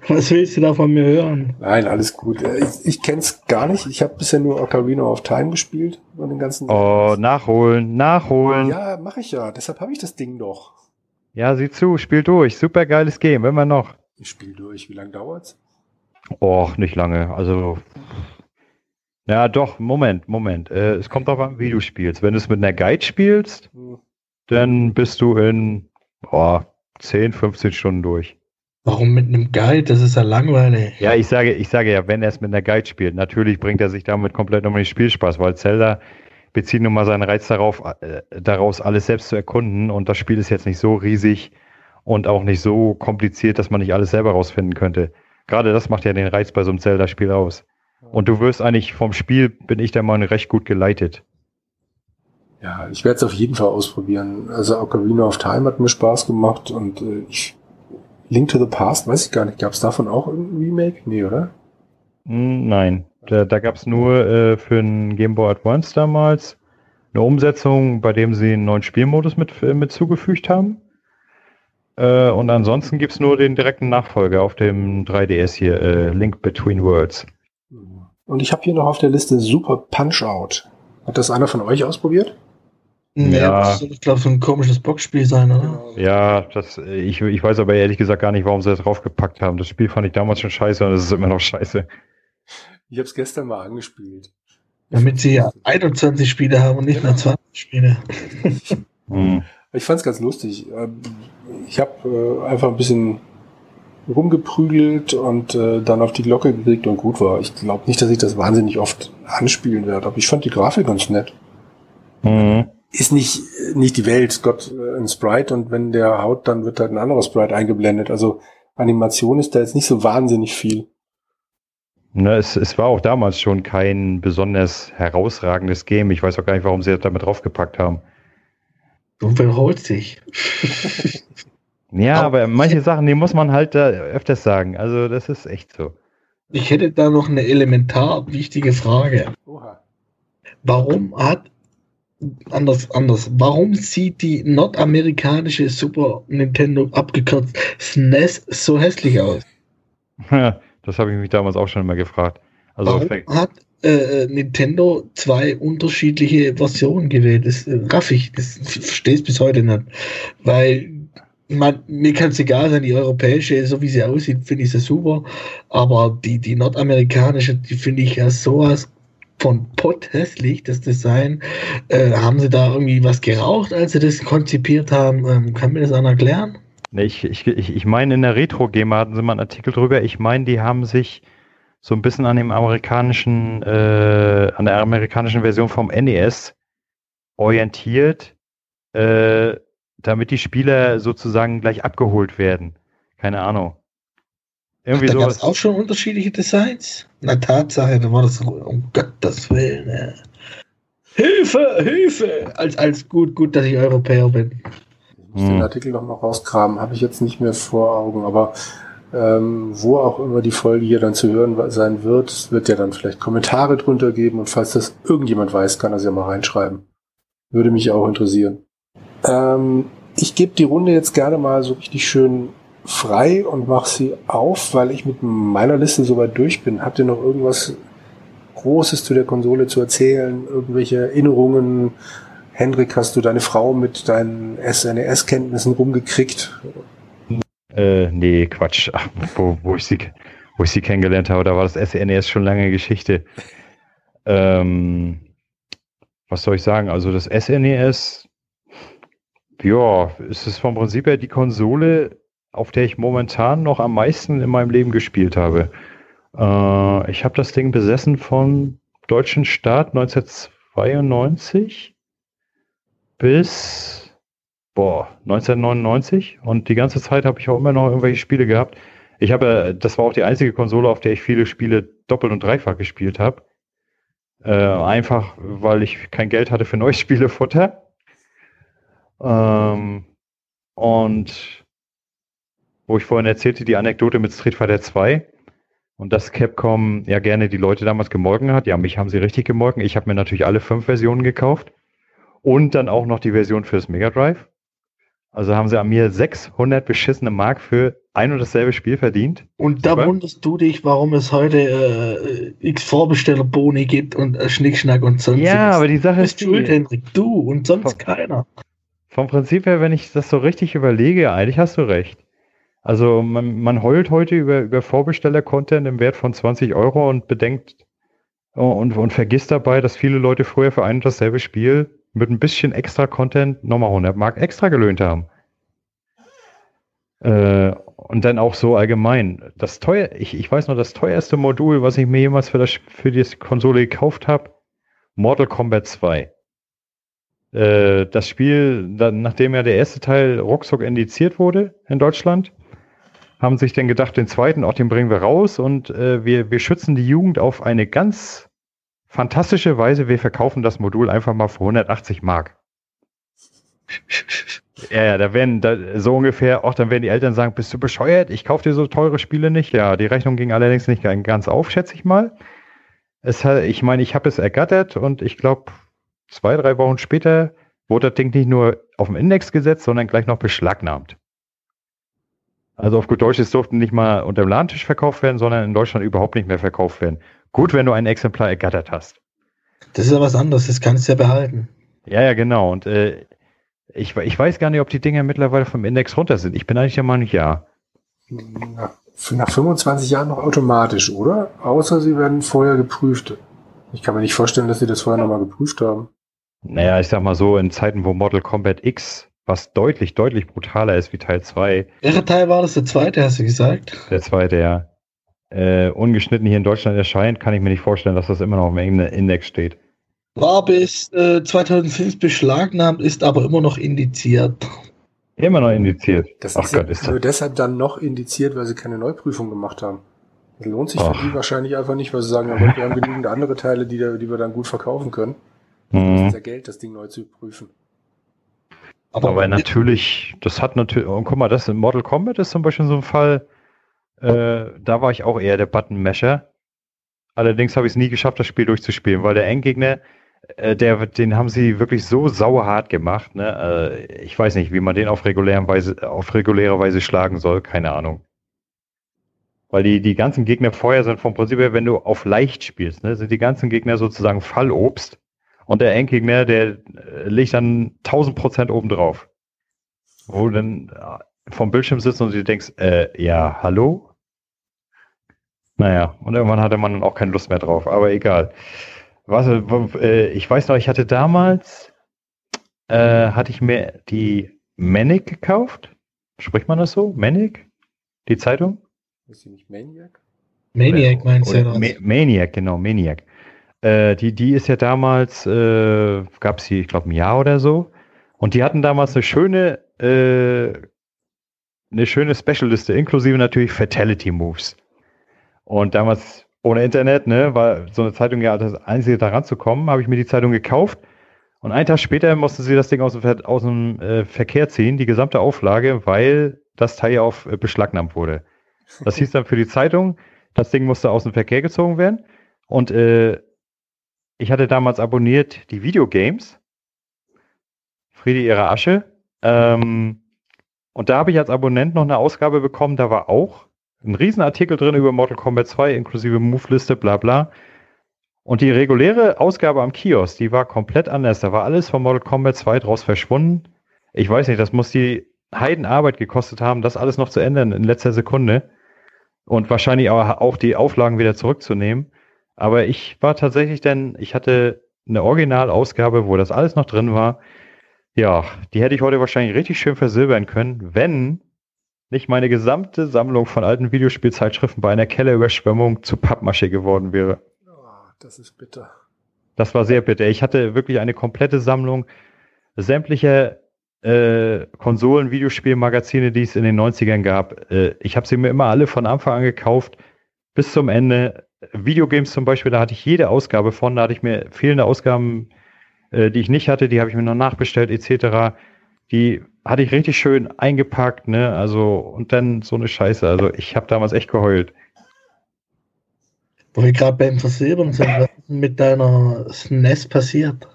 Was willst du da von mir hören? Nein, alles gut. Äh, Ich, ich kenne es gar nicht. Ich habe bisher nur Ocarina of Time gespielt. Den ganzen Oh, nachholen, nachholen. Ja, ja, mache ich ja. Deshalb habe ich das Ding doch. sieh zu, spiel durch. Super geiles Game, immer noch. Ich spiele durch. Wie lange dauert's? Och, nicht lange. Also. Ja, doch, Moment, Moment. Äh, es kommt darauf an, wie du spielst. Wenn du es mit einer Guide spielst, Hm. dann bist du in oh, 10, 15 Stunden durch. Warum mit einem Guide? Das ist ja langweilig. Ja, ich sage, ich sage ja, wenn er es mit einer Guide spielt, natürlich bringt er sich damit komplett um den Spielspaß, weil Zelda bezieht nun mal seinen Reiz darauf, äh, daraus alles selbst zu erkunden und das Spiel ist jetzt nicht so riesig und auch nicht so kompliziert, dass man nicht alles selber rausfinden könnte. Gerade das macht ja den Reiz bei so einem Zelda-Spiel aus. Und du wirst eigentlich vom Spiel, bin ich der Meinung, recht gut geleitet. Ja, ich werde es auf jeden Fall ausprobieren. Also Ocarina of Time hat mir Spaß gemacht und äh, ich Link to the Past, weiß ich gar nicht. Gab es davon auch ein Remake? Nee, oder? Hm, Nein, da, da gab es nur äh, für den Game Boy Advance damals eine Umsetzung, bei dem sie einen neuen Spielmodus mit, äh, mit zugefügt haben. Äh, und ansonsten gibt es nur den direkten Nachfolger auf dem 3DS hier, äh, Link Between Worlds. Und ich habe hier noch auf der Liste Super Punch Out. Hat das einer von euch ausprobiert? Nee, Ja. das soll, ich glaube, so ein komisches Boxspiel sein, oder? Ja, das, ich, ich weiß aber ehrlich gesagt gar nicht, warum sie das draufgepackt haben. Das Spiel fand ich damals schon scheiße und es ist immer noch scheiße. Ich habe es gestern mal angespielt. Damit sie ja 21 Spiele haben und nicht nur 20 Spiele. Hm. Ich fand es ganz lustig. Ähm, Ich habe äh, einfach ein bisschen rumgeprügelt und äh, dann auf die Glocke gekriegt und gut war. Ich glaube nicht, dass ich das wahnsinnig oft anspielen werde, aber ich fand die Grafik ganz nett. Mhm. Ist nicht, nicht die Welt, Gott, äh, ein Sprite und wenn der haut, dann wird halt ein anderer Sprite eingeblendet. Also Animation ist da jetzt nicht so wahnsinnig viel. Ne, es, es war auch damals schon kein besonders herausragendes Game. Ich weiß auch gar nicht, warum sie das damit draufgepackt haben. Und wiederholt sich. Ja, Aber- aber manche Sachen, die muss man halt da öfters sagen. Also das ist echt so. Ich hätte da noch eine elementar wichtige Frage. Oha. Warum hat anders, anders. Warum sieht die nordamerikanische Super Nintendo abgekürzt SNES so hässlich aus? das habe ich mich damals auch schon immer gefragt. Also Warum hat äh, Nintendo zwei unterschiedliche Versionen gewählt? Das äh, raff ich, das verstehe ich bis heute nicht. Weil man, mir kann es egal sein, die europäische, so wie sie aussieht, finde ich sie super. Aber die, die nordamerikanische, die finde ich ja sowas von Pott hässlich, das Design. Äh, haben sie da irgendwie was geraucht, als sie das konzipiert haben? Ähm, kann mir das einer erklären? Nee, ich, ich, ich, meine, in der Retro-Game hatten sie mal einen Artikel drüber. Ich meine, die haben sich so ein bisschen an dem amerikanischen, äh, an der amerikanischen Version vom NES orientiert, äh, damit die Spieler sozusagen gleich abgeholt werden. Keine Ahnung. Irgendwie Ach, da gab es auch schon unterschiedliche Designs? Na Tatsache, da war das um Gottes Willen. Äh. Hilfe, Hilfe! Als, als gut, gut, dass ich Europäer bin. Ich muss hm. den Artikel noch mal rausgraben, habe ich jetzt nicht mehr vor Augen, aber ähm, wo auch immer die Folge hier dann zu hören sein wird, wird ja dann vielleicht Kommentare drunter geben und falls das irgendjemand weiß, kann er sie ja mal reinschreiben. Würde mich auch interessieren. Ähm, ich gebe die Runde jetzt gerne mal so richtig schön frei und mache sie auf, weil ich mit meiner Liste soweit durch bin. Habt ihr noch irgendwas Großes zu der Konsole zu erzählen? Irgendwelche Erinnerungen? Hendrik, hast du deine Frau mit deinen SNES-Kenntnissen rumgekriegt? Äh, nee, Quatsch. Ach, wo, wo, ich sie, wo ich sie kennengelernt habe, da war das SNES schon lange Geschichte. Ähm, was soll ich sagen? Also das SNES, ja, ist es vom Prinzip her die Konsole, auf der ich momentan noch am meisten in meinem Leben gespielt habe. Äh, ich habe das Ding besessen von deutschen Start 1992 bis boah, 1999 und die ganze Zeit habe ich auch immer noch irgendwelche Spiele gehabt. Ich habe, das war auch die einzige Konsole, auf der ich viele Spiele doppelt und dreifach gespielt habe. Äh, einfach, weil ich kein Geld hatte für neues Spielefutter. Ähm, und wo ich vorhin erzählte, die Anekdote mit Street Fighter 2 und dass Capcom ja gerne die Leute damals gemolken hat. Ja, mich haben sie richtig gemolken. Ich habe mir natürlich alle fünf Versionen gekauft und dann auch noch die Version fürs Mega Drive. Also haben sie an mir 600 beschissene Mark für ein und dasselbe Spiel verdient. Und da Super. wunderst du dich, warum es heute äh, x Vorbesteller-Boni gibt und äh, Schnickschnack und sonst. Ja, aber die Sache ist schuld, Hendrik, du und sonst vom, keiner. Vom Prinzip her, wenn ich das so richtig überlege, eigentlich hast du recht. Also man, man heult heute über, über Vorbesteller-Content im Wert von 20 Euro und bedenkt und, und vergisst dabei, dass viele Leute früher für ein und dasselbe Spiel mit ein bisschen extra Content nochmal 100 Mark extra gelöhnt haben. Äh, und dann auch so allgemein. Das teuer, ich, ich weiß noch, das teuerste Modul, was ich mir jemals für, das, für die Konsole gekauft habe, Mortal Kombat 2. Äh, das Spiel, nachdem ja der erste Teil ruckzuck indiziert wurde in Deutschland, haben sich dann gedacht, den zweiten, auch den bringen wir raus und äh, wir, wir schützen die Jugend auf eine ganz fantastische Weise. Wir verkaufen das Modul einfach mal für 180 Mark. Ja, ja, da werden da, so ungefähr, auch dann werden die Eltern sagen, bist du bescheuert? Ich kaufe dir so teure Spiele nicht. Ja, die Rechnung ging allerdings nicht ganz auf, schätze ich mal. Es ich meine, ich habe es ergattert und ich glaube, zwei, drei Wochen später wurde das Ding nicht nur auf den Index gesetzt, sondern gleich noch beschlagnahmt. Also auf gut Deutsch, es durften nicht mal unter dem Ladentisch verkauft werden, sondern in Deutschland überhaupt nicht mehr verkauft werden. Gut, wenn du ein Exemplar ergattert hast. Das ist ja was anderes, das kannst du ja behalten. Ja, ja, genau. Und äh, ich, ich weiß gar nicht, ob die Dinger mittlerweile vom Index runter sind. Ich bin eigentlich der Meinung, ja. Nach, nach 25 Jahren noch automatisch, oder? Außer sie werden vorher geprüft. Ich kann mir nicht vorstellen, dass sie das vorher nochmal geprüft haben. Naja, ich sag mal so, in Zeiten, wo Mortal Kombat X was deutlich, deutlich brutaler ist wie Teil 2. Welcher Teil war das? Der zweite, hast du gesagt? Der zweite, ja. Äh, ungeschnitten hier in Deutschland erscheint, kann ich mir nicht vorstellen, dass das immer noch im Index steht. War bis äh, 2005 beschlagnahmt, ist aber immer noch indiziert. Immer noch indiziert. Das Ach ist Gott, ist nur deshalb dann noch indiziert, weil sie keine Neuprüfung gemacht haben. Das lohnt sich Ach. für die wahrscheinlich einfach nicht, weil sie sagen, aber wir haben genügend andere Teile, die, die wir dann gut verkaufen können. Mhm. Das ist ja Geld, das Ding neu zu prüfen. Aber, aber natürlich, das hat natürlich, und guck mal, das in Mortal Kombat ist zum Beispiel so ein Fall, äh, da war ich auch eher der Button-Mesher. Allerdings habe ich es nie geschafft, das Spiel durchzuspielen, weil der Endgegner, äh, der, den haben sie wirklich so sauerhart gemacht. Ne? Äh, ich weiß nicht, wie man den auf, regulären Weise, auf reguläre Weise schlagen soll, keine Ahnung. Weil die, die ganzen Gegner vorher sind vom Prinzip her, wenn du auf leicht spielst, ne, sind die ganzen Gegner sozusagen Fallobst. Und der Endgegner, der äh, legt dann 1000 Prozent obendrauf. Wo du dann äh, vom Bildschirm sitzt und du denkst, äh, ja, hallo? Naja, und irgendwann hatte man dann auch keine Lust mehr drauf, aber egal. Was, äh, ich weiß noch, ich hatte damals, äh, hatte ich mir die Manic gekauft. Spricht man das so? Manic? Die Zeitung? Ist sie nicht Maniac? Maniac meinst du? Ma Maniac, genau, Maniac. Äh, die, die ist ja damals, äh, gab es sie, ich glaube, ein Jahr oder so. Und die hatten damals eine schöne, äh, eine schöne Specialliste, inklusive natürlich Fatality Moves. Und damals ohne Internet, ne, war so eine Zeitung ja das einzige da ranzukommen, habe ich mir die Zeitung gekauft. Und einen Tag später musste sie das Ding aus dem, aus dem äh, Verkehr ziehen, die gesamte Auflage, weil das Teil ja auf äh, beschlagnahmt wurde. Das hieß dann für die Zeitung, das Ding musste aus dem Verkehr gezogen werden. Und äh, ich hatte damals abonniert die Videogames. Friede ihre Asche. Ähm, und da habe ich als Abonnent noch eine Ausgabe bekommen, da war auch ein Riesenartikel drin über Mortal Kombat 2 inklusive Move-Liste, bla bla. Und die reguläre Ausgabe am Kiosk, die war komplett anders. Da war alles von Mortal Kombat 2 draus verschwunden. Ich weiß nicht, das muss die Heidenarbeit gekostet haben, das alles noch zu ändern in letzter Sekunde und wahrscheinlich auch die Auflagen wieder zurückzunehmen. Aber ich war tatsächlich dann, ich hatte eine Originalausgabe, wo das alles noch drin war. Ja, die hätte ich heute wahrscheinlich richtig schön versilbern können, wenn nicht meine gesamte Sammlung von alten Videospielzeitschriften bei einer Kellerüberschwemmung zu Pappmasche geworden wäre. Oh, das ist bitter. Das war sehr bitter. Ich hatte wirklich eine komplette Sammlung sämtlicher äh, Konsolen, Videospielmagazine, die es in den 90ern gab. Äh, ich habe sie mir immer alle von Anfang an gekauft, bis zum Ende. Videogames zum Beispiel, da hatte ich jede Ausgabe von, da hatte ich mir fehlende Ausgaben, äh, die ich nicht hatte, die habe ich mir noch nachbestellt, etc. Die hatte ich richtig schön eingepackt, ne? Also, und dann so eine Scheiße. Also ich habe damals echt geheult. Wo wir gerade beim Versilbern sind, was ist mit deiner SNES passiert?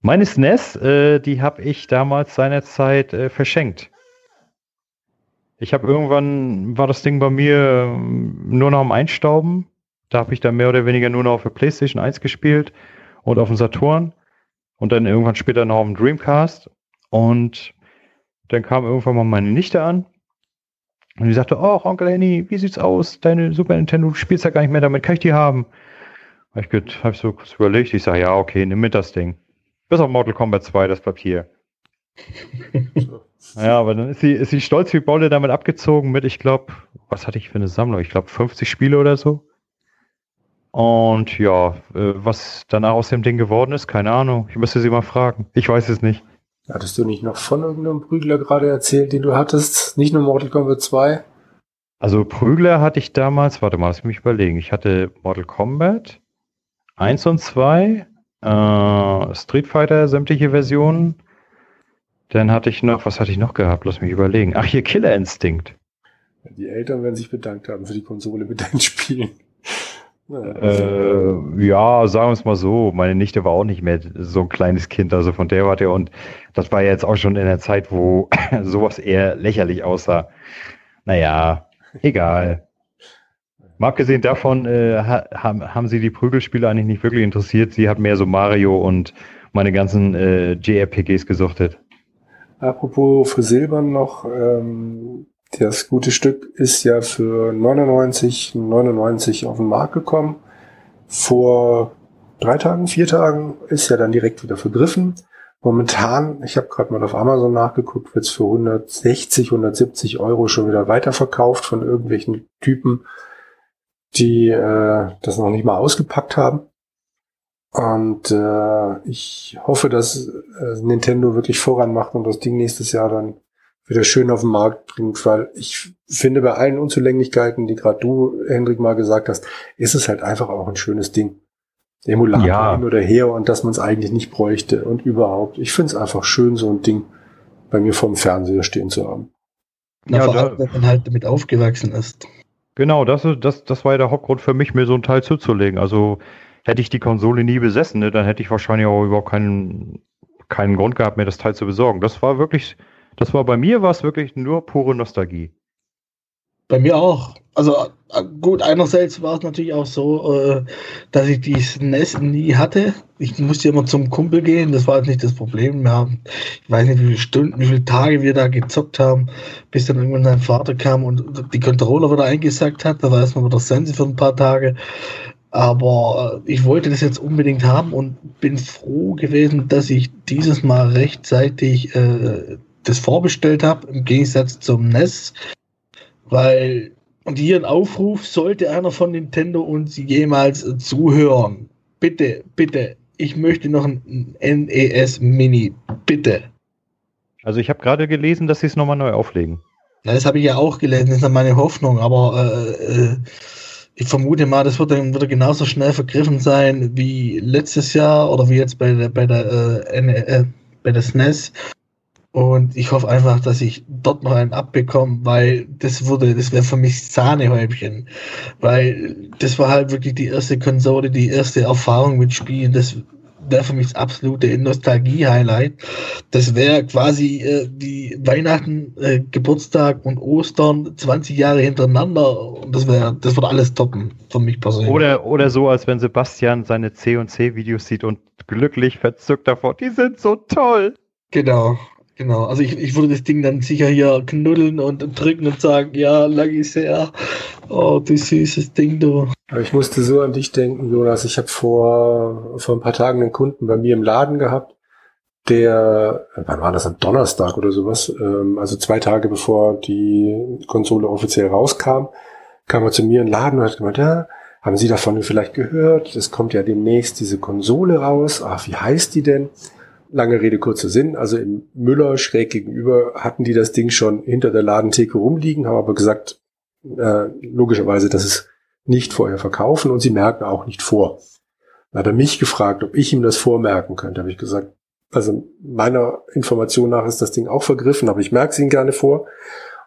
Meine SNES, äh, die habe ich damals seinerzeit äh, verschenkt. Ich habe irgendwann, war das Ding bei mir ähm, nur noch am Einstauben. Da habe ich dann mehr oder weniger nur noch auf der PlayStation 1 gespielt und auf dem Saturn. Und dann irgendwann später noch auf dem Dreamcast. Und dann kam irgendwann mal meine Nichte an. Und die sagte, oh, Onkel Henny, wie sieht's aus? Deine Super Nintendo, du spielst ja gar nicht mehr damit, kann ich die haben? Hab ich, gut, hab ich so kurz überlegt, ich sage, ja, okay, nimm mit das Ding. Bis auf Mortal Kombat 2, das Papier. ja, aber dann ist sie, ist sie stolz wie Bolle damit abgezogen mit, ich glaube, was hatte ich für eine Sammlung? Ich glaube 50 Spiele oder so. Und ja, äh, was danach aus dem Ding geworden ist, keine Ahnung. Ich müsste sie mal fragen. Ich weiß es nicht. Hattest du nicht noch von irgendeinem Prügler gerade erzählt, den du hattest? Nicht nur Mortal Kombat 2? Also Prügler hatte ich damals, warte mal, lass mich überlegen. Ich hatte Mortal Kombat 1 und 2, äh, Street Fighter, sämtliche Versionen. Dann hatte ich noch, was hatte ich noch gehabt? Lass mich überlegen. Ach, hier Killer Instinct. Die Eltern werden sich bedankt haben für die Konsole mit deinen Spielen. Äh, ja, sagen wir es mal so. Meine Nichte war auch nicht mehr so ein kleines Kind, also von der war der und das war jetzt auch schon in der Zeit, wo sowas eher lächerlich aussah. Naja, egal. Mal abgesehen davon äh, haben, haben sie die Prügelspiele eigentlich nicht wirklich interessiert. Sie hat mehr so Mario und meine ganzen äh, JRPGs gesuchtet. Apropos für Silbern noch, ähm, das gute Stück ist ja für 99, 99 auf den Markt gekommen. Vor drei Tagen, vier Tagen ist ja dann direkt wieder vergriffen. Momentan, ich habe gerade mal auf Amazon nachgeguckt, wird es für 160, 170 Euro schon wieder weiterverkauft von irgendwelchen Typen, die äh, das noch nicht mal ausgepackt haben. Und äh, ich hoffe, dass äh, Nintendo wirklich voran macht und das Ding nächstes Jahr dann wieder schön auf den Markt bringt, weil ich finde, bei allen Unzulänglichkeiten, die gerade du, Hendrik, mal gesagt hast, ist es halt einfach auch ein schönes Ding. Emulator ja. hin oder her und dass man es eigentlich nicht bräuchte und überhaupt. Ich finde es einfach schön, so ein Ding bei mir vorm Fernseher stehen zu haben. Na, ja, vor allem, wenn man halt damit aufgewachsen ist. Genau, das, das, das war ja der Hauptgrund für mich, mir so ein Teil zuzulegen. Also hätte ich die Konsole nie besessen, ne, dann hätte ich wahrscheinlich auch überhaupt keinen, keinen Grund gehabt, mir das Teil zu besorgen. Das war wirklich, das war bei mir war es wirklich nur pure Nostalgie. Bei mir auch. Also äh, gut, einerseits war es natürlich auch so, äh, dass ich die SNES nie hatte. Ich musste immer zum Kumpel gehen, das war jetzt nicht das Problem. Wir haben, ich weiß nicht, wie viele Stunden, wie viele Tage wir da gezockt haben, bis dann irgendwann sein Vater kam und die Controller wieder eingesackt hat. Da war erstmal wieder Sense für ein paar Tage. Aber äh, ich wollte das jetzt unbedingt haben und bin froh gewesen, dass ich dieses Mal rechtzeitig äh, das vorbestellt habe, im Gegensatz zum NES. Weil, und hier ein Aufruf, sollte einer von Nintendo uns jemals zuhören. Bitte, bitte, ich möchte noch ein NES Mini. Bitte. Also ich habe gerade gelesen, dass sie es nochmal neu auflegen. Ja, das habe ich ja auch gelesen, das ist meine Hoffnung, aber äh, äh, ich vermute mal, das wird dann wieder genauso schnell vergriffen sein wie letztes Jahr oder wie jetzt bei der, bei der, äh, äh, bei der SNES. Und ich hoffe einfach, dass ich dort noch einen abbekomme, weil das würde, das wäre für mich Sahnehäubchen. Weil das war halt wirklich die erste Konsole, die erste Erfahrung mit Spielen. Das wäre für mich das absolute Nostalgie-Highlight. Das wäre quasi äh, die Weihnachten, äh, Geburtstag und Ostern 20 Jahre hintereinander. Und das wäre, das würde alles toppen, für mich persönlich. Oder, oder so, als wenn Sebastian seine C und C-Videos sieht und glücklich verzückt davor. Die sind so toll. Genau. Genau, also ich, ich würde das Ding dann sicher hier knuddeln und drücken und sagen, ja, Lucky sehr. Oh, du süßes Ding, du. Ich musste so an dich denken, Jonas. Ich habe vor, vor ein paar Tagen einen Kunden bei mir im Laden gehabt, der, wann war das, am Donnerstag oder sowas, ähm, also zwei Tage bevor die Konsole offiziell rauskam, kam er zu mir im Laden und hat gemeint, ja, haben Sie davon vielleicht gehört? Es kommt ja demnächst diese Konsole raus. Ach, wie heißt die denn? Lange Rede, kurzer Sinn. Also im Müller schräg gegenüber hatten die das Ding schon hinter der Ladentheke rumliegen, haben aber gesagt, äh, logischerweise, dass es nicht vorher verkaufen und sie merken auch nicht vor. Dann hat er mich gefragt, ob ich ihm das vormerken könnte. Habe ich gesagt, also meiner Information nach ist das Ding auch vergriffen, aber ich merke es ihm gerne vor.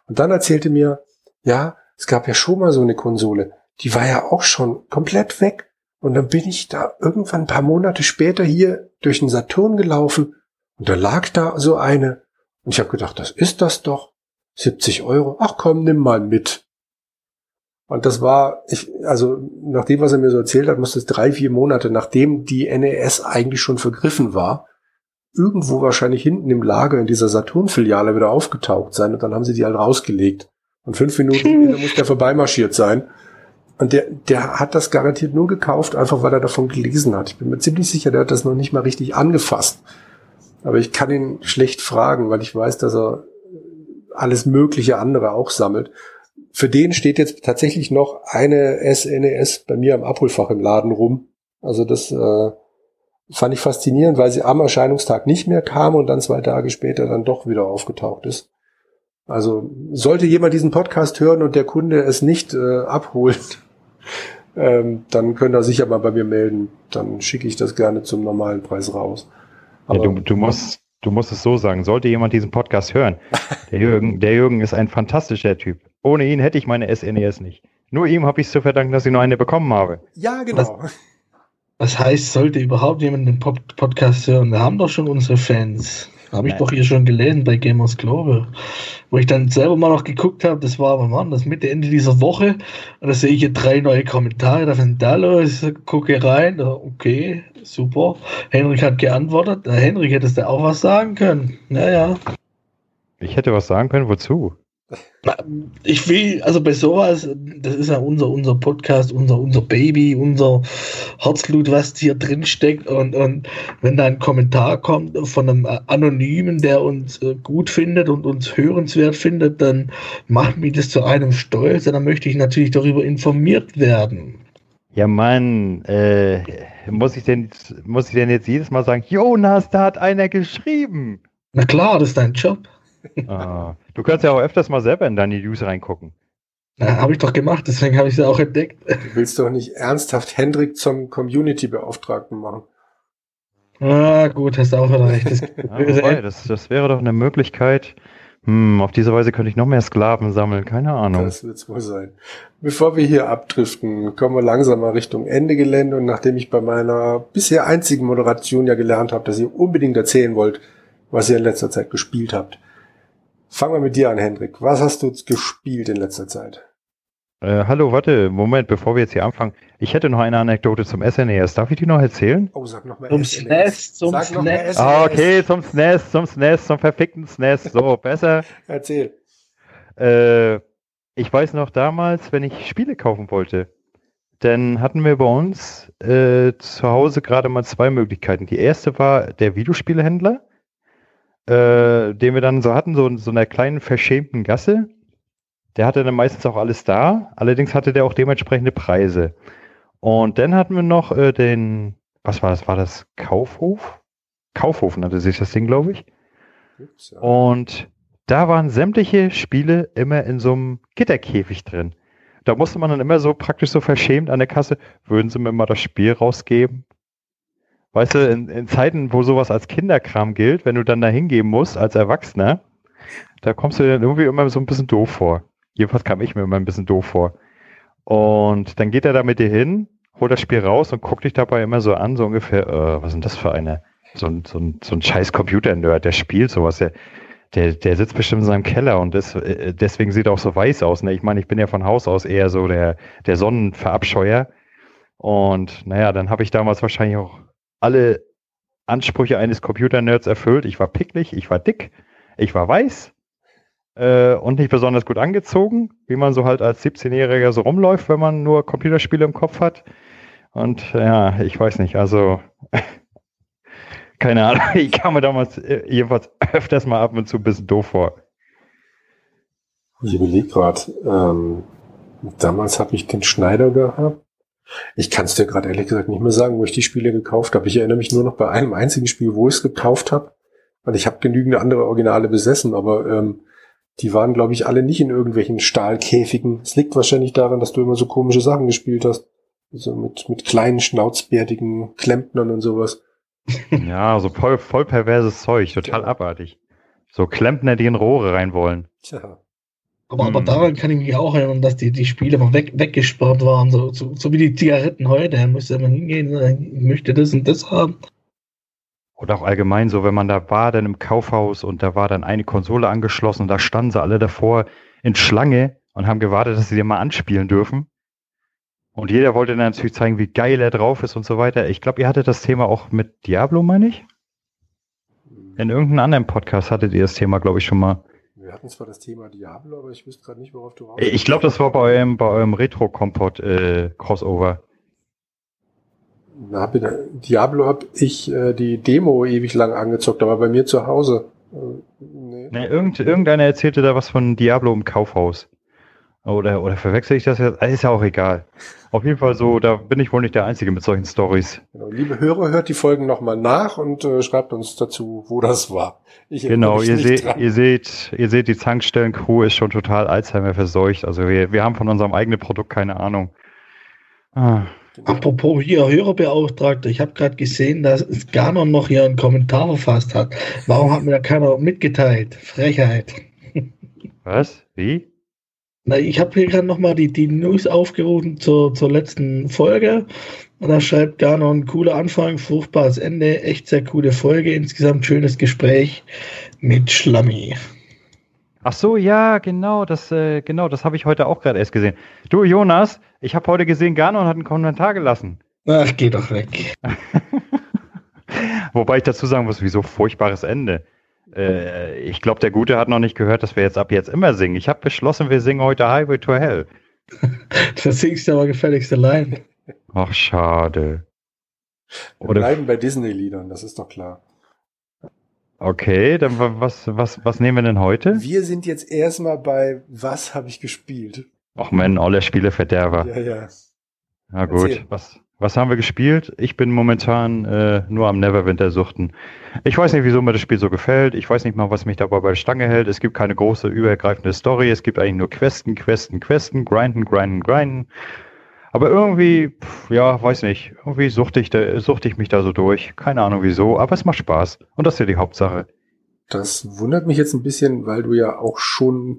Und dann erzählte mir, ja, es gab ja schon mal so eine Konsole, die war ja auch schon komplett weg. Und dann bin ich da irgendwann ein paar Monate später hier durch den Saturn gelaufen und da lag da so eine. Und ich habe gedacht, das ist das doch. 70 Euro. Ach komm, nimm mal mit. Und das war, ich, also nach dem, was er mir so erzählt hat, muss das drei, vier Monate, nachdem die NES eigentlich schon vergriffen war, irgendwo wahrscheinlich hinten im Lager in dieser Saturn-Filiale wieder aufgetaucht sein und dann haben sie die halt rausgelegt. Und fünf Minuten später muss der vorbeimarschiert sein. Und der, der hat das garantiert nur gekauft, einfach weil er davon gelesen hat. Ich bin mir ziemlich sicher, der hat das noch nicht mal richtig angefasst. Aber ich kann ihn schlecht fragen, weil ich weiß, dass er alles mögliche andere auch sammelt. Für den steht jetzt tatsächlich noch eine SNES bei mir am Abholfach im Laden rum. Also das äh, fand ich faszinierend, weil sie am Erscheinungstag nicht mehr kam und dann zwei Tage später dann doch wieder aufgetaucht ist. Also sollte jemand diesen Podcast hören und der Kunde es nicht äh, abholt, ähm, dann könnt ihr sicher mal bei mir melden. Dann schicke ich das gerne zum normalen Preis raus. Aber, ja, du, du, musst, du musst es so sagen. Sollte jemand diesen Podcast hören, der Jürgen, der Jürgen ist ein fantastischer Typ. Ohne ihn hätte ich meine SNES e nicht. Nur ihm habe ich es zu verdanken, dass ich nur eine bekommen habe. Ja, genau. Was, was heißt, sollte überhaupt jemand den Pod Podcast hören? Wir haben doch schon unsere Fans. Habe ich doch hier schon gelesen bei Gamers Global. Wo ich dann selber mal noch geguckt habe, das war, wann das Mitte, Ende dieser Woche. Und da sehe ich hier drei neue Kommentare. Da sind da los, gucke rein. Okay, super. Henrik hat geantwortet. Henrik hättest du auch was sagen können. Naja. Ich hätte was sagen können, wozu? Ich will, also bei sowas, das ist ja unser, unser Podcast, unser, unser Baby, unser Herzblut, was hier drin steckt. Und, und wenn da ein Kommentar kommt von einem Anonymen, der uns äh, gut findet und uns hörenswert findet, dann macht mich das zu einem stolz. Und dann möchte ich natürlich darüber informiert werden. Ja, Mann, äh, muss ich denn, muss ich denn jetzt jedes Mal sagen, Jonas, da hat einer geschrieben? Na klar, das ist dein Job. Ah, du kannst ja auch öfters mal selber in deine News reingucken. Ja, habe ich doch gemacht, deswegen habe ich sie auch entdeckt. Du willst doch nicht ernsthaft Hendrik zum Community-Beauftragten machen. Ah, gut, hast du auch wieder recht. Das, ja, wobei, das, das wäre doch eine Möglichkeit, Hm, auf diese Weise könnte ich noch mehr Sklaven sammeln, keine Ahnung. Das wird's wohl sein. Bevor wir hier abdriften, kommen wir langsam mal Richtung Ende Gelände und nachdem ich bei meiner bisher einzigen Moderation ja gelernt habe, dass ihr unbedingt erzählen wollt, was ihr in letzter Zeit gespielt habt. Fangen wir mit dir an, Hendrik. Was hast du gespielt in letzter Zeit? Äh, hallo, warte, Moment, bevor wir jetzt hier anfangen. Ich hätte noch eine Anekdote zum SNES. Darf ich die noch erzählen? Oh, sag noch mal Zum SNES, zum Sag noch mal SNES. Ah, okay, zum SNES, zum SNES, zum verfickten SNES. So, besser. Erzähl. Äh, ich weiß noch damals, wenn ich Spiele kaufen wollte, dann hatten wir bei uns äh, zu Hause gerade mal zwei Möglichkeiten. Die erste war der Videospielehändler, äh, den wir dann so hatten, so in so einer kleinen verschämten Gasse. Der hatte dann meistens auch alles da, allerdings hatte der auch dementsprechende Preise. Und dann hatten wir noch äh, den, was war das? War das Kaufhof? Kaufhof nannte sich das Ding, glaube ich. Ups, ja. Und da waren sämtliche Spiele immer in so einem Gitterkäfig drin. Da musste man dann immer so praktisch so verschämt an der Kasse, würden sie mir mal das Spiel rausgeben? Weißt du, in, in Zeiten, wo sowas als Kinderkram gilt, wenn du dann da hingehen musst als Erwachsener, da kommst du dir dann irgendwie immer so ein bisschen doof vor. Jedenfalls kam ich mir immer ein bisschen doof vor. Und dann geht er da mit dir hin, holt das Spiel raus und guckt dich dabei immer so an, so ungefähr, äh, was ist denn das für eine? So ein, so ein, so ein scheiß Computer-Nerd, der spielt sowas, der, der, der sitzt bestimmt in seinem Keller und das, äh, deswegen sieht er auch so weiß aus. Ne? Ich meine, ich bin ja von Haus aus eher so der, der Sonnenverabscheuer. Und naja, dann habe ich damals wahrscheinlich auch alle Ansprüche eines Computer-Nerds erfüllt. Ich war picklig, ich war dick, ich war weiß äh, und nicht besonders gut angezogen, wie man so halt als 17-Jähriger so rumläuft, wenn man nur Computerspiele im Kopf hat. Und ja, ich weiß nicht, also keine Ahnung, ich kam mir damals äh, jedenfalls öfters mal ab und zu ein bisschen doof vor. Ich überlege gerade, ähm, damals habe ich den Schneider gehabt. Ich kann es dir gerade ehrlich gesagt nicht mehr sagen, wo ich die Spiele gekauft habe. Ich erinnere mich nur noch bei einem einzigen Spiel, wo ich es gekauft habe. Weil ich habe genügend andere Originale besessen, aber ähm, die waren, glaube ich, alle nicht in irgendwelchen Stahlkäfigen. Es liegt wahrscheinlich daran, dass du immer so komische Sachen gespielt hast. So mit, mit kleinen, schnauzbärtigen Klempnern und sowas. Ja, so voll, voll perverses Zeug, total Ja. abartig. So Klempner, die in Rohre rein wollen. Tja. Aber, aber Hm. daran kann ich mich auch erinnern, dass die, die Spiele mal weg, weggesperrt waren, so, so, so wie die Zigaretten heute. Da musste man hingehen und sagen, ich möchte das und das haben. Oder auch allgemein so, wenn man da war, dann im Kaufhaus und da war dann eine Konsole angeschlossen und da standen sie alle davor in Schlange und haben gewartet, dass sie den mal anspielen dürfen. Und jeder wollte dann natürlich zeigen, wie geil er drauf ist und so weiter. Ich glaube, ihr hattet das Thema auch mit Diablo, meine ich? In irgendeinem anderen Podcast hattet ihr das Thema, glaube ich, schon mal. Wir hatten zwar das Thema Diablo, aber ich wüsste gerade nicht, worauf du raus Ich glaube, das war bei eurem, bei eurem Retro-Kompott-Crossover. Na, hab ich, Diablo habe ich äh, die Demo ewig lang angezockt, aber bei mir zu Hause. Äh, nee. Ne, irgend, irgendeiner erzählte da was von Diablo im Kaufhaus. Oder, oder verwechsel ich das jetzt? Ah, Ist ja auch egal. Auf jeden Fall so, da bin ich wohl nicht der Einzige mit solchen Stories. Genau. Liebe Hörer, hört die Folgen nochmal nach und äh, schreibt uns dazu, wo das war. Ich Genau, ihr, seht, dran. ihr seht, ihr seht, die Tankstellen-Crew ist schon total Alzheimer verseucht. Also wir, wir haben von unserem eigenen Produkt keine Ahnung. Ah, Apropos hier Hörerbeauftragter, ich habe gerade gesehen, dass Ganon noch hier einen Kommentar verfasst hat. Warum hat mir da keiner mitgeteilt? Frechheit. was? Wie? Na, ich habe hier gerade nochmal die, die News aufgerufen zur, zur letzten Folge. Und da schreibt Ganon, cooler Anfang, fruchtbares Ende, echt sehr coole Folge, insgesamt schönes Gespräch mit Schlammi. Ach so, ja, genau, das, äh, genau, das habe ich heute auch gerade erst gesehen. Du, Jonas, ich habe heute gesehen, Ganon hat einen Kommentar gelassen. Ach, geh doch weg. Wobei ich dazu sagen muss, wieso furchtbares Ende. Äh, ich glaube, der Gute hat noch nicht gehört, dass wir jetzt ab jetzt immer singen. Ich habe beschlossen, wir singen heute Highway to Hell. Das singst du aber gefälligst allein. Ach, schade. Wir Oder, bleiben bei Disney-Liedern, das ist doch klar. okay, dann wa- was, was, was nehmen wir denn heute? Wir sind jetzt erstmal bei Was habe ich gespielt? Ach man, alle Spieleverderber. Ja, ja. Na gut, Erzähl. was, was haben wir gespielt? Ich bin momentan äh, nur am Neverwinter suchten. Ich weiß nicht, wieso mir das Spiel so gefällt. Ich weiß nicht mal, was mich dabei bei der Stange hält. Es gibt keine große, übergreifende Story. Es gibt eigentlich nur Questen, Questen, Questen, grinden, grinden, grinden. Aber irgendwie, pf, ja, weiß nicht. Irgendwie suchte ich, da, suchte ich mich da so durch. Keine Ahnung wieso, aber es macht Spaß. Und das ist ja die Hauptsache. das wundert mich jetzt ein bisschen, weil du ja auch schon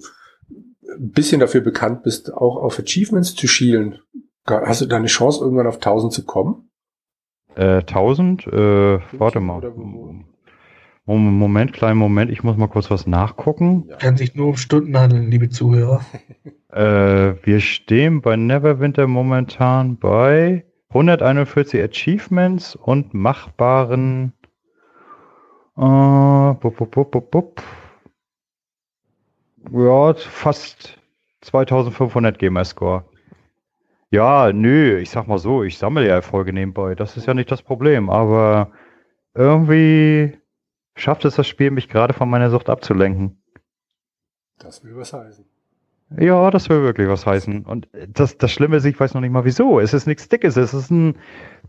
ein bisschen dafür bekannt bist, auch auf Achievements zu schielen. Hast du da eine Chance, irgendwann auf 1000 zu kommen? Äh, 1000? Äh, warte mal. Moment, kleinen Moment, ich muss mal kurz was nachgucken. Ja. Kann sich nur um Stunden handeln, liebe Zuhörer. äh, wir stehen bei Neverwinter momentan bei 141 Achievements und machbaren äh, bup, bup, bup, bup, Ja, fast 2500 Gamerscore. Ja, nö, ich sag mal so, ich sammle ja Erfolge nebenbei. Das ist ja nicht das Problem, aber irgendwie schafft es das Spiel, mich gerade von meiner Sucht abzulenken. Das will was heißen. Ja, das will wirklich was heißen. Und das, das Schlimme ist, ich weiß noch nicht mal wieso. Es ist nichts Dickes. Es ist ein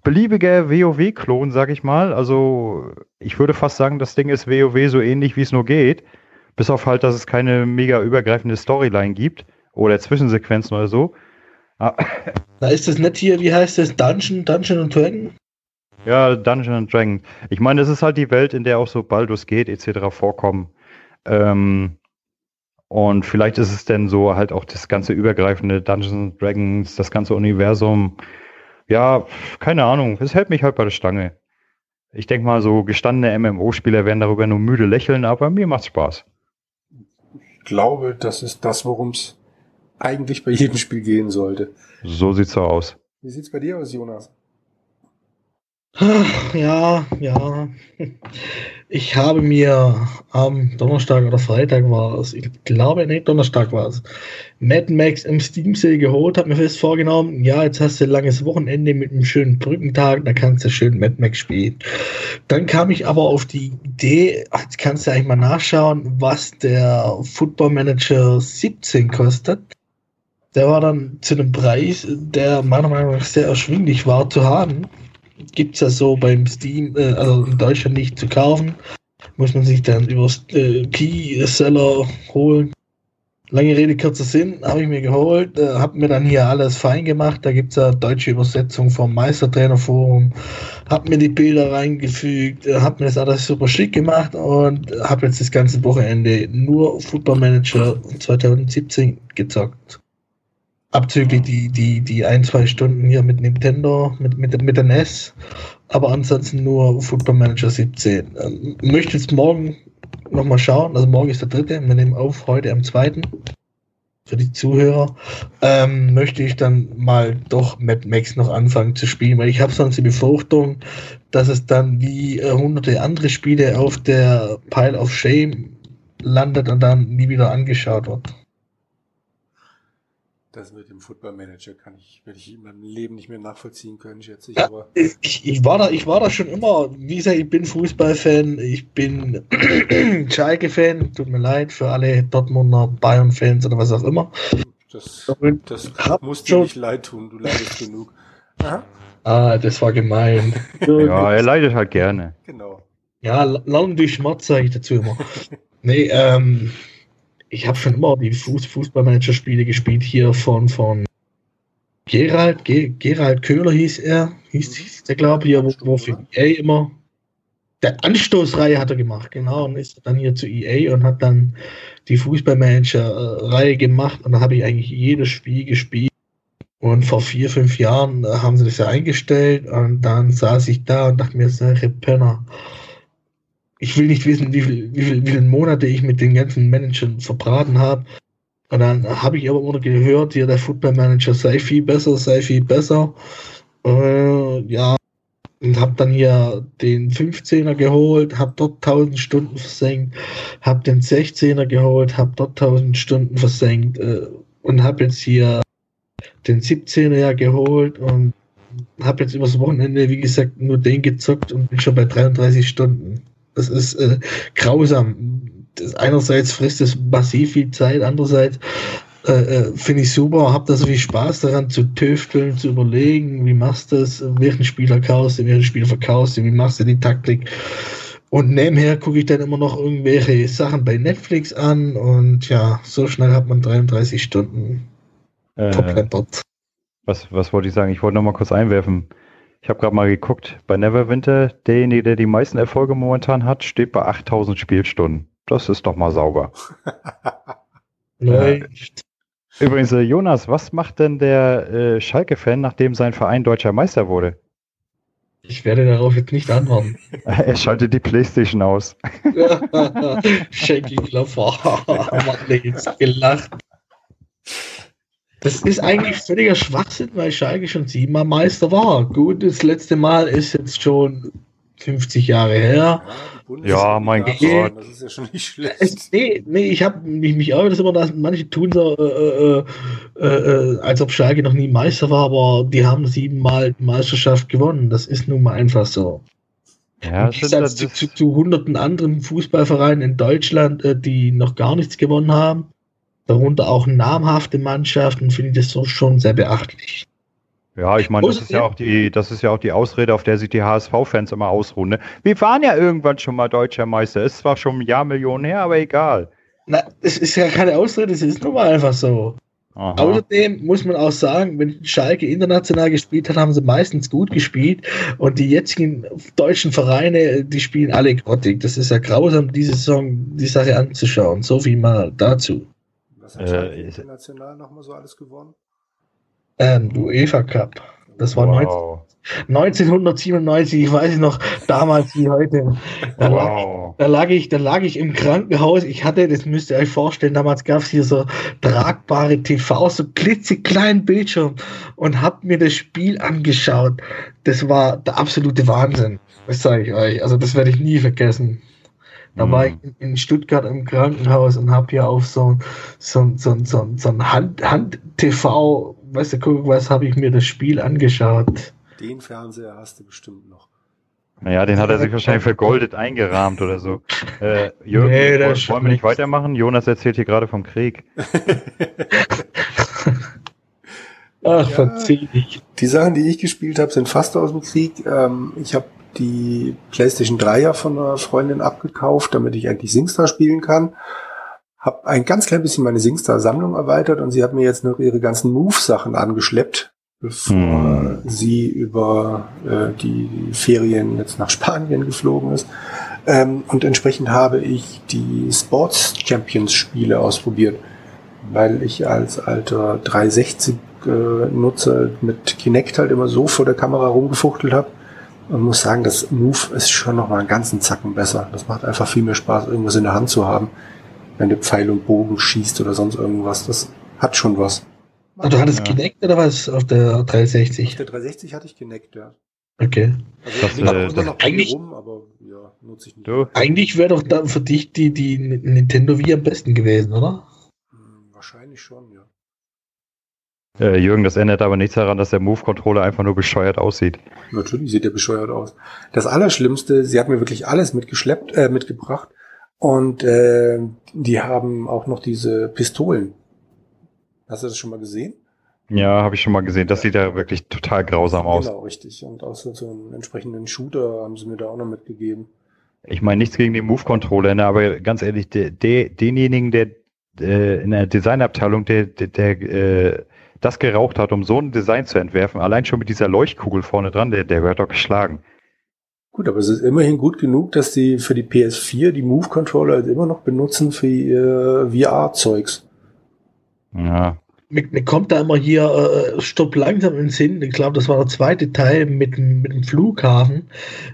beliebiger WoW-Klon, sag ich mal. Also, ich würde fast sagen, das Ding ist WoW so ähnlich, wie es nur geht. Bis auf halt, dass es keine mega übergreifende Storyline gibt. Oder Zwischensequenzen oder so. Ah. Da ist das nicht hier, wie heißt das? Dungeon, Dungeon und Dragon? Ja, Dungeon and Dragon. Ich meine, es ist halt die Welt, in der auch so Baldur's Gate etc. vorkommen. Ähm, und vielleicht ist es denn so halt auch das ganze übergreifende Dungeons Dragons, das ganze Universum. Ja, keine Ahnung. Es hält mich halt bei der Stange. Ich denke mal, so gestandene MMO-Spieler werden darüber nur müde lächeln, aber mir macht's Spaß. Ich glaube, das ist das, worum es eigentlich bei jedem Spiel gehen sollte. So sieht's aus. Wie sieht's bei dir aus, Jonas? Ja, ja. Ich habe mir am Donnerstag oder Freitag war es, ich glaube, nee, Donnerstag war es, Mad Max im Steam Sale geholt, habe mir fest vorgenommen, ja, jetzt hast du ein langes Wochenende mit einem schönen Brückentag, da kannst du schön Mad Max spielen. Dann kam ich aber auf die Idee, jetzt kannst du eigentlich mal nachschauen, was der Football Manager 17 kostet. Der war dann zu einem Preis, der meiner Meinung nach sehr erschwinglich war zu haben gibt es ja so beim Steam, äh, also in Deutschland nicht zu kaufen. Muss man sich dann über äh, Key-Seller holen. Lange Rede, kurzer Sinn, habe ich mir geholt, äh, habe mir dann hier alles fein gemacht. Da gibt es ja deutsche Übersetzung vom Meistertrainerforum. Habe mir die Bilder reingefügt, äh, habe mir das alles super schick gemacht und habe jetzt das ganze Wochenende nur Football Manager 2017 gezockt abzüglich die, die, die ein, zwei Stunden hier mit Nintendo, mit, mit, mit der NES, aber ansonsten nur Football Manager 17. Ähm, möchte jetzt morgen nochmal schauen, also morgen ist der dritte, wir nehmen auf heute am zweiten. Für die Zuhörer ähm, möchte ich dann mal doch Mad Max noch anfangen zu spielen, weil ich habe sonst die Befürchtung, dass es dann wie äh, hunderte andere Spiele auf der Pile of Shame landet und dann nie wieder angeschaut wird. Das mit dem Football Manager kann ich, werde ich in meinem Leben nicht mehr nachvollziehen können, schätze ich. Ja, aber ich, ich, war da, ich war da schon immer, wie gesagt, ich bin Fußballfan, ich bin Schalke-Fan, tut mir leid für alle Dortmunder Bayern-Fans oder was auch immer. Das, das muss dir nicht leid tun, du leidest genug. Aha. Ah, das war gemein. ja, er leidet halt gerne. Genau. Ja, lang durch Schmerz, sage ich dazu immer. nee, ähm, ich habe schon immer die Fuß Fußballmanager-Spiele gespielt hier von, von Gerald, Ge Gerald Köhler hieß er, hieß, hieß der glaube ich, wo, wo für EA immer. Der Anstoßreihe hat er gemacht, genau, und ist dann hier zu EA und hat dann die Fußballmanager-Reihe gemacht und da habe ich eigentlich jedes Spiel gespielt. Und vor vier, fünf Jahren äh, haben sie das ja eingestellt und dann saß ich da und dachte mir, solche Penner ich will nicht wissen, wie, viel, wie, viel, wie viele Monate ich mit den ganzen Managern verbraten habe. Und dann habe ich aber immer gehört, hier der Football Manager sei viel besser, sei viel besser. Äh, ja, und habe dann hier den 15er geholt, habe dort 1000 Stunden versenkt, habe den 16er geholt, habe dort 1000 Stunden versenkt äh, und habe jetzt hier den 17er ja geholt und habe jetzt übers Wochenende, wie gesagt, nur den gezockt und bin schon bei 33 Stunden. Das ist äh, grausam. Das, einerseits frisst es massiv viel Zeit, andererseits äh, äh, finde ich super, habe da so viel Spaß daran zu tüfteln, zu überlegen, wie machst du das, welchen Spieler kaufst du, welchen Spieler verkaufst du, wie machst du die Taktik. Und nebenher gucke ich dann immer noch irgendwelche Sachen bei Netflix an und ja, so schnell hat man 33 Stunden äh, was, was wollte ich sagen? Ich wollte noch mal kurz einwerfen. Ich habe gerade mal geguckt, bei Neverwinter, derjenige, der die meisten Erfolge momentan hat, steht bei 8000 Spielstunden. Das ist doch mal sauber. Läuft. Übrigens, äh, Jonas, was macht denn der äh, Schalke-Fan, nachdem sein Verein deutscher Meister wurde? Ich werde darauf jetzt nicht antworten. er schaltet die Playstation aus. Shaky Klopfer. Mann, jetzt gelacht. Das ist eigentlich völliger Schwachsinn, weil Schalke schon siebenmal Meister war. Gut, das letzte Mal ist jetzt schon 50 Jahre her. Ja, mein Gott. Das ist ja schon nicht schlecht. Es, nee, nee, ich habe mich, mich ärgert das immer, dass manche tun so, äh, äh, äh, als ob Schalke noch nie Meister war, aber die haben siebenmal die Meisterschaft gewonnen. Das ist nun mal einfach so. Ja, Im das sind Gegensatz zu, zu, zu hunderten anderen Fußballvereinen in Deutschland, äh, die noch gar nichts gewonnen haben, darunter auch namhafte Mannschaften, finde ich das so schon sehr beachtlich. ja, ich meine, das ist ja auch die, das ist ja auch die Ausrede, auf der sich die HSV-Fans immer ausruhen. Ne? Wir waren ja irgendwann schon mal deutscher Meister. Ist zwar schon ein Jahr Millionen her, aber egal. Na, es ist ja keine Ausrede, es ist nun mal einfach so. Aha. Außerdem muss man auch sagen, wenn Schalke international gespielt hat, haben sie meistens gut gespielt und die jetzigen deutschen Vereine, die spielen alle grottig. Das ist ja grausam, diese Saison die Sache anzuschauen. So viel mal dazu. Was hat Schalke Äh, international nochmal so alles gewonnen? Ähm, UEFA Cup. Das war wow. 1997, ich weiß noch, damals wie heute. Da, lag, wow. da, lag ich, da lag ich im Krankenhaus. Ich hatte, das müsst ihr euch vorstellen, damals gab es hier so tragbare TV, so klitzekleinen Bildschirm und hab mir das Spiel angeschaut. Das war der absolute Wahnsinn. Das sage ich euch. Also das werde ich nie vergessen. Da war ich in- in Stuttgart im Krankenhaus und habe hier auf so, so, so, so, so ein Hand, Hand-TV, weißt du, guck, was habe ich mir das Spiel angeschaut. Den Fernseher hast du bestimmt noch. Naja, den hat er sich wahrscheinlich vergoldet eingerahmt oder so. Äh, Jürgen, Nee, wollen wir nicht weitermachen? Jonas erzählt hier gerade vom Krieg. Ach, Ja. verzieh dich. Die Sachen, die ich gespielt habe, sind fast aus dem Krieg. Ähm, ich habe die PlayStation 3 ja von einer Freundin abgekauft, damit ich eigentlich SingStar spielen kann. Hab ein ganz klein bisschen meine SingStar-Sammlung erweitert und sie hat mir jetzt noch ihre ganzen Move-Sachen angeschleppt, bevor Hm. sie über äh, die Ferien jetzt nach Spanien geflogen ist. Ähm, und entsprechend habe ich die Sports Champions Spiele ausprobiert, weil ich als alter 360 äh, Nutzer mit Kinect halt immer so vor der Kamera rumgefuchtelt habe und muss sagen, das Move ist schon noch mal einen ganzen Zacken besser. Das macht einfach viel mehr Spaß, irgendwas in der Hand zu haben, wenn du Pfeil und Bogen schießt oder sonst irgendwas. Das hat schon was. Und du hattest Ja. Kinect oder was auf der Auf 360? der 360 hatte ich Kinect, ja. Okay. Also Das, äh, eigentlich- rum, aber ja, nutze ich nicht. Du? Eigentlich wäre doch dann für dich die, die Nintendo Wii am besten gewesen, oder? Hm, Wahrscheinlich schon, ja. Äh, Jürgen, das ändert aber nichts daran, dass der Move-Controller einfach nur bescheuert aussieht. Natürlich sieht der bescheuert aus. Das Allerschlimmste, sie hat mir wirklich alles mitgeschleppt, äh, mitgebracht. Und äh, die haben auch noch diese Pistolen. Hast du das schon mal gesehen? Ja, habe ich schon mal gesehen. Das sieht ja wirklich total grausam aus. Genau, richtig. Und auch so, so einen entsprechenden Shooter haben sie mir da auch noch mitgegeben. Ich meine nichts gegen den Move-Controller, ne, aber ganz ehrlich, der, der, denjenigen, der äh, in der Designabteilung, der, der, der äh, das geraucht hat, um so ein Design zu entwerfen, allein schon mit dieser Leuchtkugel vorne dran, der, der wird doch geschlagen. Gut, aber es ist immerhin gut genug, dass die für die PS4 die Move-Controller halt immer noch benutzen für ihr VR-Zeugs. Ja, Mir, mir kommt da immer hier äh, Stopp langsam in den Sinn. Ich glaube, das war der zweite Teil mit, dem- mit dem Flughafen,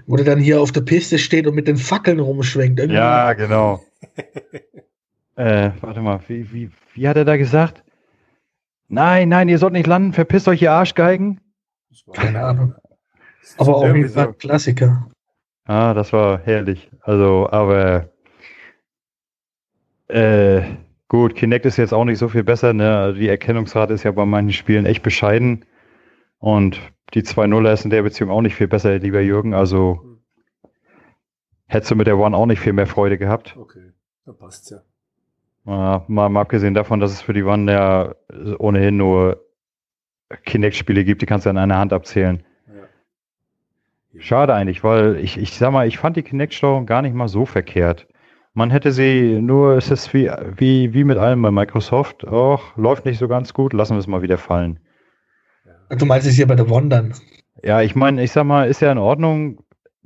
wo der dann hier auf der Piste steht und mit den Fackeln rumschwenkt. Irgendwie- ja genau. äh, warte mal, wie, wie, wie hat er da gesagt? Nein, nein, ihr sollt nicht landen, verpisst euch, ihr Arschgeigen. Das war- Keine Ahnung. Aber jeden Fall so. Klassiker. Ah, das war herrlich. Also, aber äh, gut, Kinect ist jetzt auch nicht so viel besser, ne? Also Die Erkennungsrate ist ja bei manchen Spielen echt bescheiden. Und die 2-0er ist in der Beziehung auch nicht viel besser, lieber Jürgen. Also hättest du mit der One auch nicht viel mehr Freude gehabt. Okay, dann passt's ja. Ja, mal, mal abgesehen davon, dass es für die One ja ohnehin nur Kinect-Spiele gibt, die kannst du an einer Hand abzählen. Ja. Schade eigentlich, weil ich, ich sag mal, ich fand die Kinect-Steuerung gar nicht mal so verkehrt. Man hätte sie nur, es ist wie, wie, wie mit allem bei Microsoft, och, läuft nicht so ganz gut, lassen wir es mal wieder fallen. Du meinst es hier bei der One dann? Ja, ich meine, ich sag mal, ist ja in Ordnung,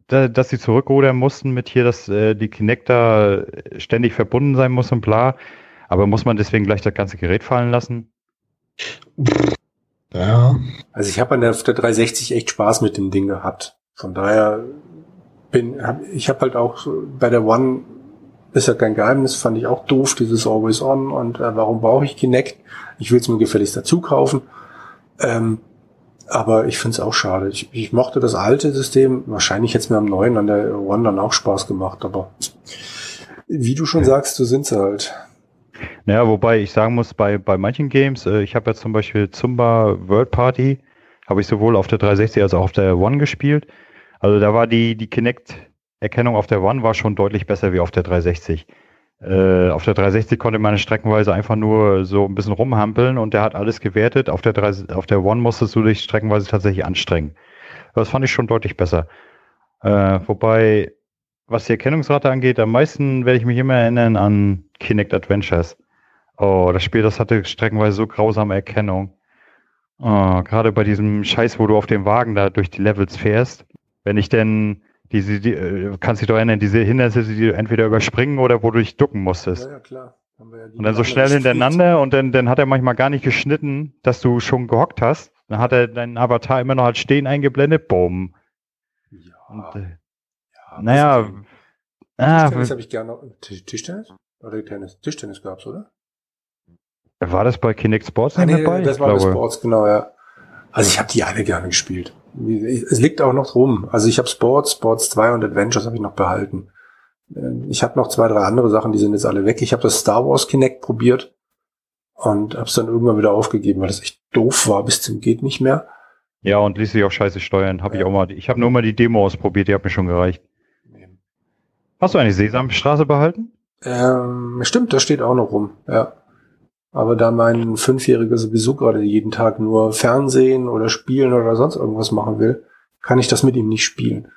da, dass sie zurückrudern mussten mit hier, dass äh, die Kinect da ständig verbunden sein muss und bla. Aber muss man deswegen gleich das ganze Gerät fallen lassen? Ja. Also ich habe an der, auf der 360 echt Spaß mit dem Ding gehabt. Von daher bin, hab, ich habe halt auch bei der One ist ja kein Geheimnis, fand ich auch doof, dieses Always On und äh, warum brauche ich Kinect? Ich will es mir gefälligst dazu kaufen. Ähm, aber ich finde es auch schade. Ich, ich mochte das alte System. Wahrscheinlich hätte es mir am neuen an der One dann auch Spaß gemacht, aber wie du schon ja. sagst, so sind sie halt. Naja, wobei ich sagen muss, bei, bei manchen Games, äh, ich habe ja zum Beispiel Zumba World Party, habe ich sowohl auf der 360 als auch auf der One gespielt. Also da war die, die Kinect-Erkennung auf der One war schon deutlich besser wie auf der 360. Äh, auf der 360 konnte man streckenweise einfach nur so ein bisschen rumhampeln und der hat alles gewertet. Auf der, 3, auf der One musstest du dich streckenweise tatsächlich anstrengen. Das fand ich schon deutlich besser. Äh, wobei, was die Erkennungsrate angeht, am meisten werde ich mich immer erinnern an Kinect Adventures. Oh, das Spiel, das hatte streckenweise so grausame Erkennung. Oh, Gerade bei diesem Scheiß, wo du auf dem Wagen da durch die Levels fährst. Wenn ich denn diese, die, äh, kannst dich doch erinnern, diese Hindernisse, die du entweder überspringen oder wo du dich ducken musstest. Ja, ja klar. Ja und dann so schnell hintereinander und dann, dann hat er manchmal gar nicht geschnitten, dass du schon gehockt hast. Dann hat er deinen Avatar immer noch als stehen eingeblendet. Boom. Ja. Und, äh, ja naja. Ah, Tischtennis habe ich gerne. Tischtennis? Oder Tennis? Tischtennis gab's, oder? War das bei Kinect Sports ah, nee, dabei? Das war bei Sports, genau, ja. Also ich habe die alle gerne gespielt. Es liegt auch noch rum. Also ich habe Sports, Sports 2 und Adventures habe ich noch behalten. Ähm, ich habe noch zwei, drei andere Sachen, die sind jetzt alle weg. Ich habe das Star Wars Kinect probiert und habe es dann irgendwann wieder aufgegeben, weil das echt doof war bis zum geht nicht mehr. Ja, und ließ sich auch scheiße steuern. Habe ja. ich auch mal. Ich habe nur mal die Demo ausprobiert, die hat mir schon gereicht. Hast du eigentlich Sesamstraße behalten? Ähm, stimmt, das steht auch noch rum, ja. Aber da mein Fünfjähriger sowieso gerade jeden Tag nur Fernsehen oder Spielen oder sonst irgendwas machen will, kann ich das mit ihm nicht spielen.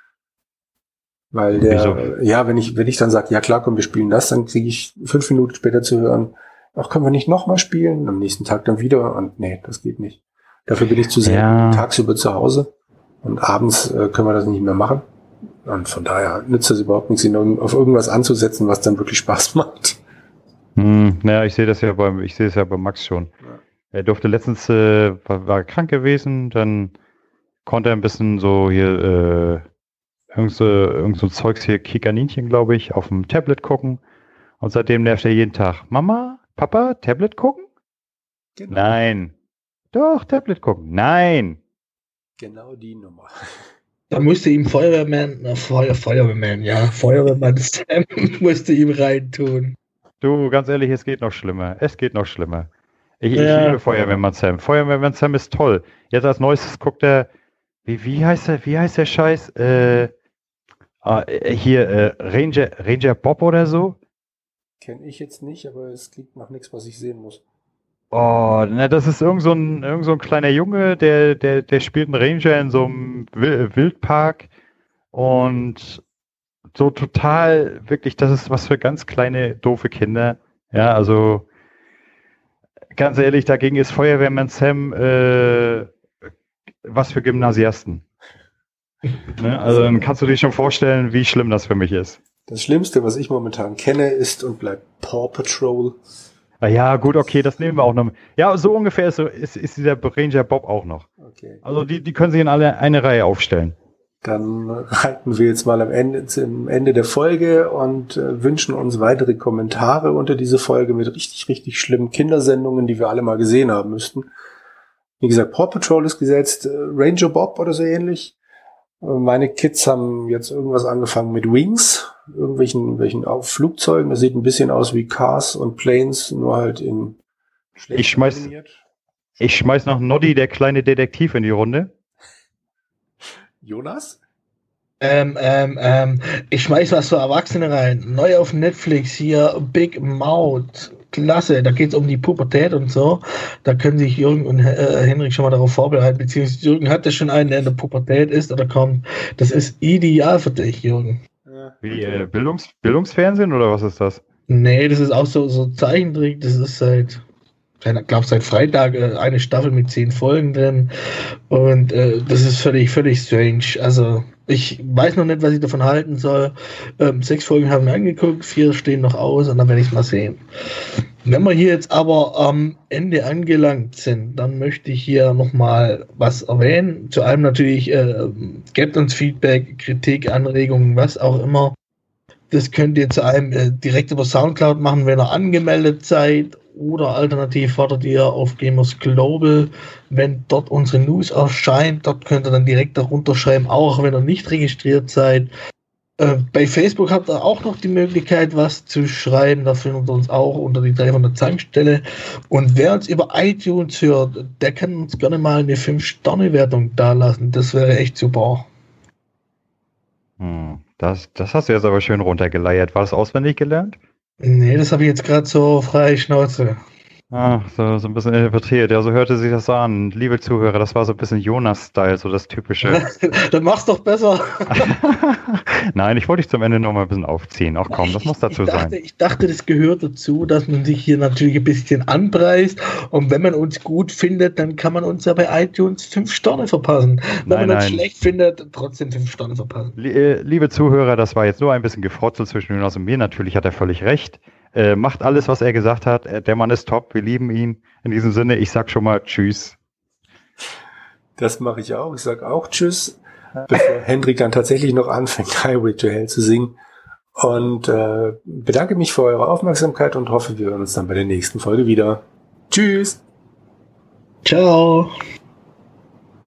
Weil der, Wieso? ja, wenn ich, wenn ich dann sage, ja klar, komm, wir spielen das, dann kriege ich fünf Minuten später zu hören, ach, können wir nicht nochmal spielen? Am nächsten Tag dann wieder und nee, das geht nicht. Dafür bin ich zu sehr ja. tagsüber zu Hause und abends äh, können wir das nicht mehr machen. Und von daher nützt das überhaupt nichts, ihn auf irgendwas anzusetzen, was dann wirklich Spaß macht. Hm, naja, ich sehe das ja beim, ich sehe es ja bei Max schon. Ja. Er durfte letztens, äh, war, war, krank gewesen, dann konnte er ein bisschen so hier, äh, irgend so, irgend so Zeugs hier, Kikaninchen, glaube ich, auf dem Tablet gucken. Und seitdem nervt er jeden Tag. Mama, Papa, Tablet gucken? Genau. Nein. Doch, Tablet gucken. Nein. Genau die Nummer. Da musste ihm Feuerwehrmann, na, Feuer, Feuerwehrmann, ja, Feuerwehrmann Sam musste ihm reintun. Du, ganz ehrlich, es geht noch schlimmer. Es geht noch schlimmer. Ich, ja. ich liebe Feuerwehrmann Sam. Feuerwehrmann Sam ist toll. Jetzt als neuestes guckt er, wie, wie heißt der, wie heißt der Scheiß? Äh, äh, hier, äh, Ranger, Ranger Bob oder so? Kenne ich jetzt nicht, aber es klingt nach nichts, was ich sehen muss. Oh, na, das ist irgend so ein, irgend so ein kleiner Junge, der, der, der spielt einen Ranger in so einem Wildpark und so total, wirklich, das ist was für ganz kleine, doofe Kinder. Ja, also ganz ehrlich, dagegen ist Feuerwehrmann Sam äh, was für Gymnasiasten. ne? Also dann kannst du dir schon vorstellen, wie schlimm das für mich ist. Das Schlimmste, was ich momentan kenne, ist und bleibt Paw Patrol. Ah ja, gut, okay, das nehmen wir auch noch. Ja, so ungefähr ist, so, ist, ist dieser Ranger Bob auch noch. Okay. Also die, die können sich in alle eine Reihe aufstellen. Dann halten wir jetzt mal am Ende, zum Ende der Folge und äh, wünschen uns weitere Kommentare unter diese Folge mit richtig, richtig schlimmen Kindersendungen, die wir alle mal gesehen haben müssten. Wie gesagt, Paw Patrol ist gesetzt, äh, Ranger Bob oder so ähnlich. Äh, meine Kids haben jetzt irgendwas angefangen mit Wings, irgendwelchen welchen auf Flugzeugen. Das sieht ein bisschen aus wie Cars und Planes, nur halt in schlecht Ich schmeiß, ich schmeiß noch Noddy, der kleine Detektiv, in die Runde. Jonas? Ähm, ähm, ähm, ich schmeiß was für Erwachsene rein. Neu auf Netflix hier Big Mouth. Klasse, da geht es um die Pubertät und so. Da können sich Jürgen und äh, Henrik schon mal darauf vorbereiten, beziehungsweise Jürgen hatte schon einen, der in der Pubertät ist oder kommt. Das ist ideal für dich, Jürgen. Wie äh, Bildungs Bildungsfernsehen oder was ist das? Nee, das ist auch so, so Zeichentrick, das ist halt. Ich glaube seit Freitag äh, eine Staffel mit zehn Folgen drin und äh, das ist völlig, völlig strange. Also ich weiß noch nicht, was ich davon halten soll. Ähm, sechs Folgen haben wir angeguckt, vier stehen noch aus und dann werde ich es mal sehen. Wenn wir hier jetzt aber am Ende angelangt sind, dann möchte ich hier nochmal was erwähnen. Zu allem natürlich, äh, gebt uns Feedback, Kritik, Anregungen, was auch immer. Das könnt ihr zu einem äh, direkt über Soundcloud machen, wenn ihr angemeldet seid oder alternativ wartet ihr auf Gamers Global, wenn dort unsere News erscheint. Dort könnt ihr dann direkt darunter schreiben, auch wenn ihr nicht registriert seid. Äh, bei Facebook habt ihr auch noch die Möglichkeit, was zu schreiben. Da findet ihr uns auch unter die 300 Zankstelle. Und wer uns über iTunes hört, der kann uns gerne mal eine 5-Sterne-Wertung dalassen. Das wäre echt super. Hm, das, das hast du jetzt aber schön runtergeleiert. War das auswendig gelernt? Nee, das habe ich jetzt gerade so frei Schnauze. Ah, so, so ein bisschen interpretiert. Ja, so hörte sich das an. Liebe Zuhörer, das war so ein bisschen Jonas-Style, so das typische. Dann mach's doch besser. Nein, ich wollte dich zum Ende noch mal ein bisschen aufziehen. Auch komm, das muss dazu ich dachte, sein. Ich dachte, das gehört dazu, dass man sich hier natürlich ein bisschen anpreist. Und wenn man uns gut findet, dann kann man uns ja bei iTunes fünf Sterne verpassen. Wenn Nein, man uns nein. schlecht findet, trotzdem fünf Sterne verpassen. Äh, Liebe Zuhörer, das war jetzt nur ein bisschen Gefrotzel zwischen Jonas und mir. Natürlich hat er völlig recht. Äh, macht alles, was er gesagt hat. Äh, Der Mann ist top. Wir lieben ihn. In diesem Sinne, ich sag schon mal Tschüss. Das mache ich auch. Ich sage auch Tschüss, bevor Hendrik dann tatsächlich noch anfängt, Highway to Hell zu singen. Und äh, bedanke mich für eure Aufmerksamkeit und hoffe, wir hören uns dann bei der nächsten Folge wieder. Tschüss! Ciao.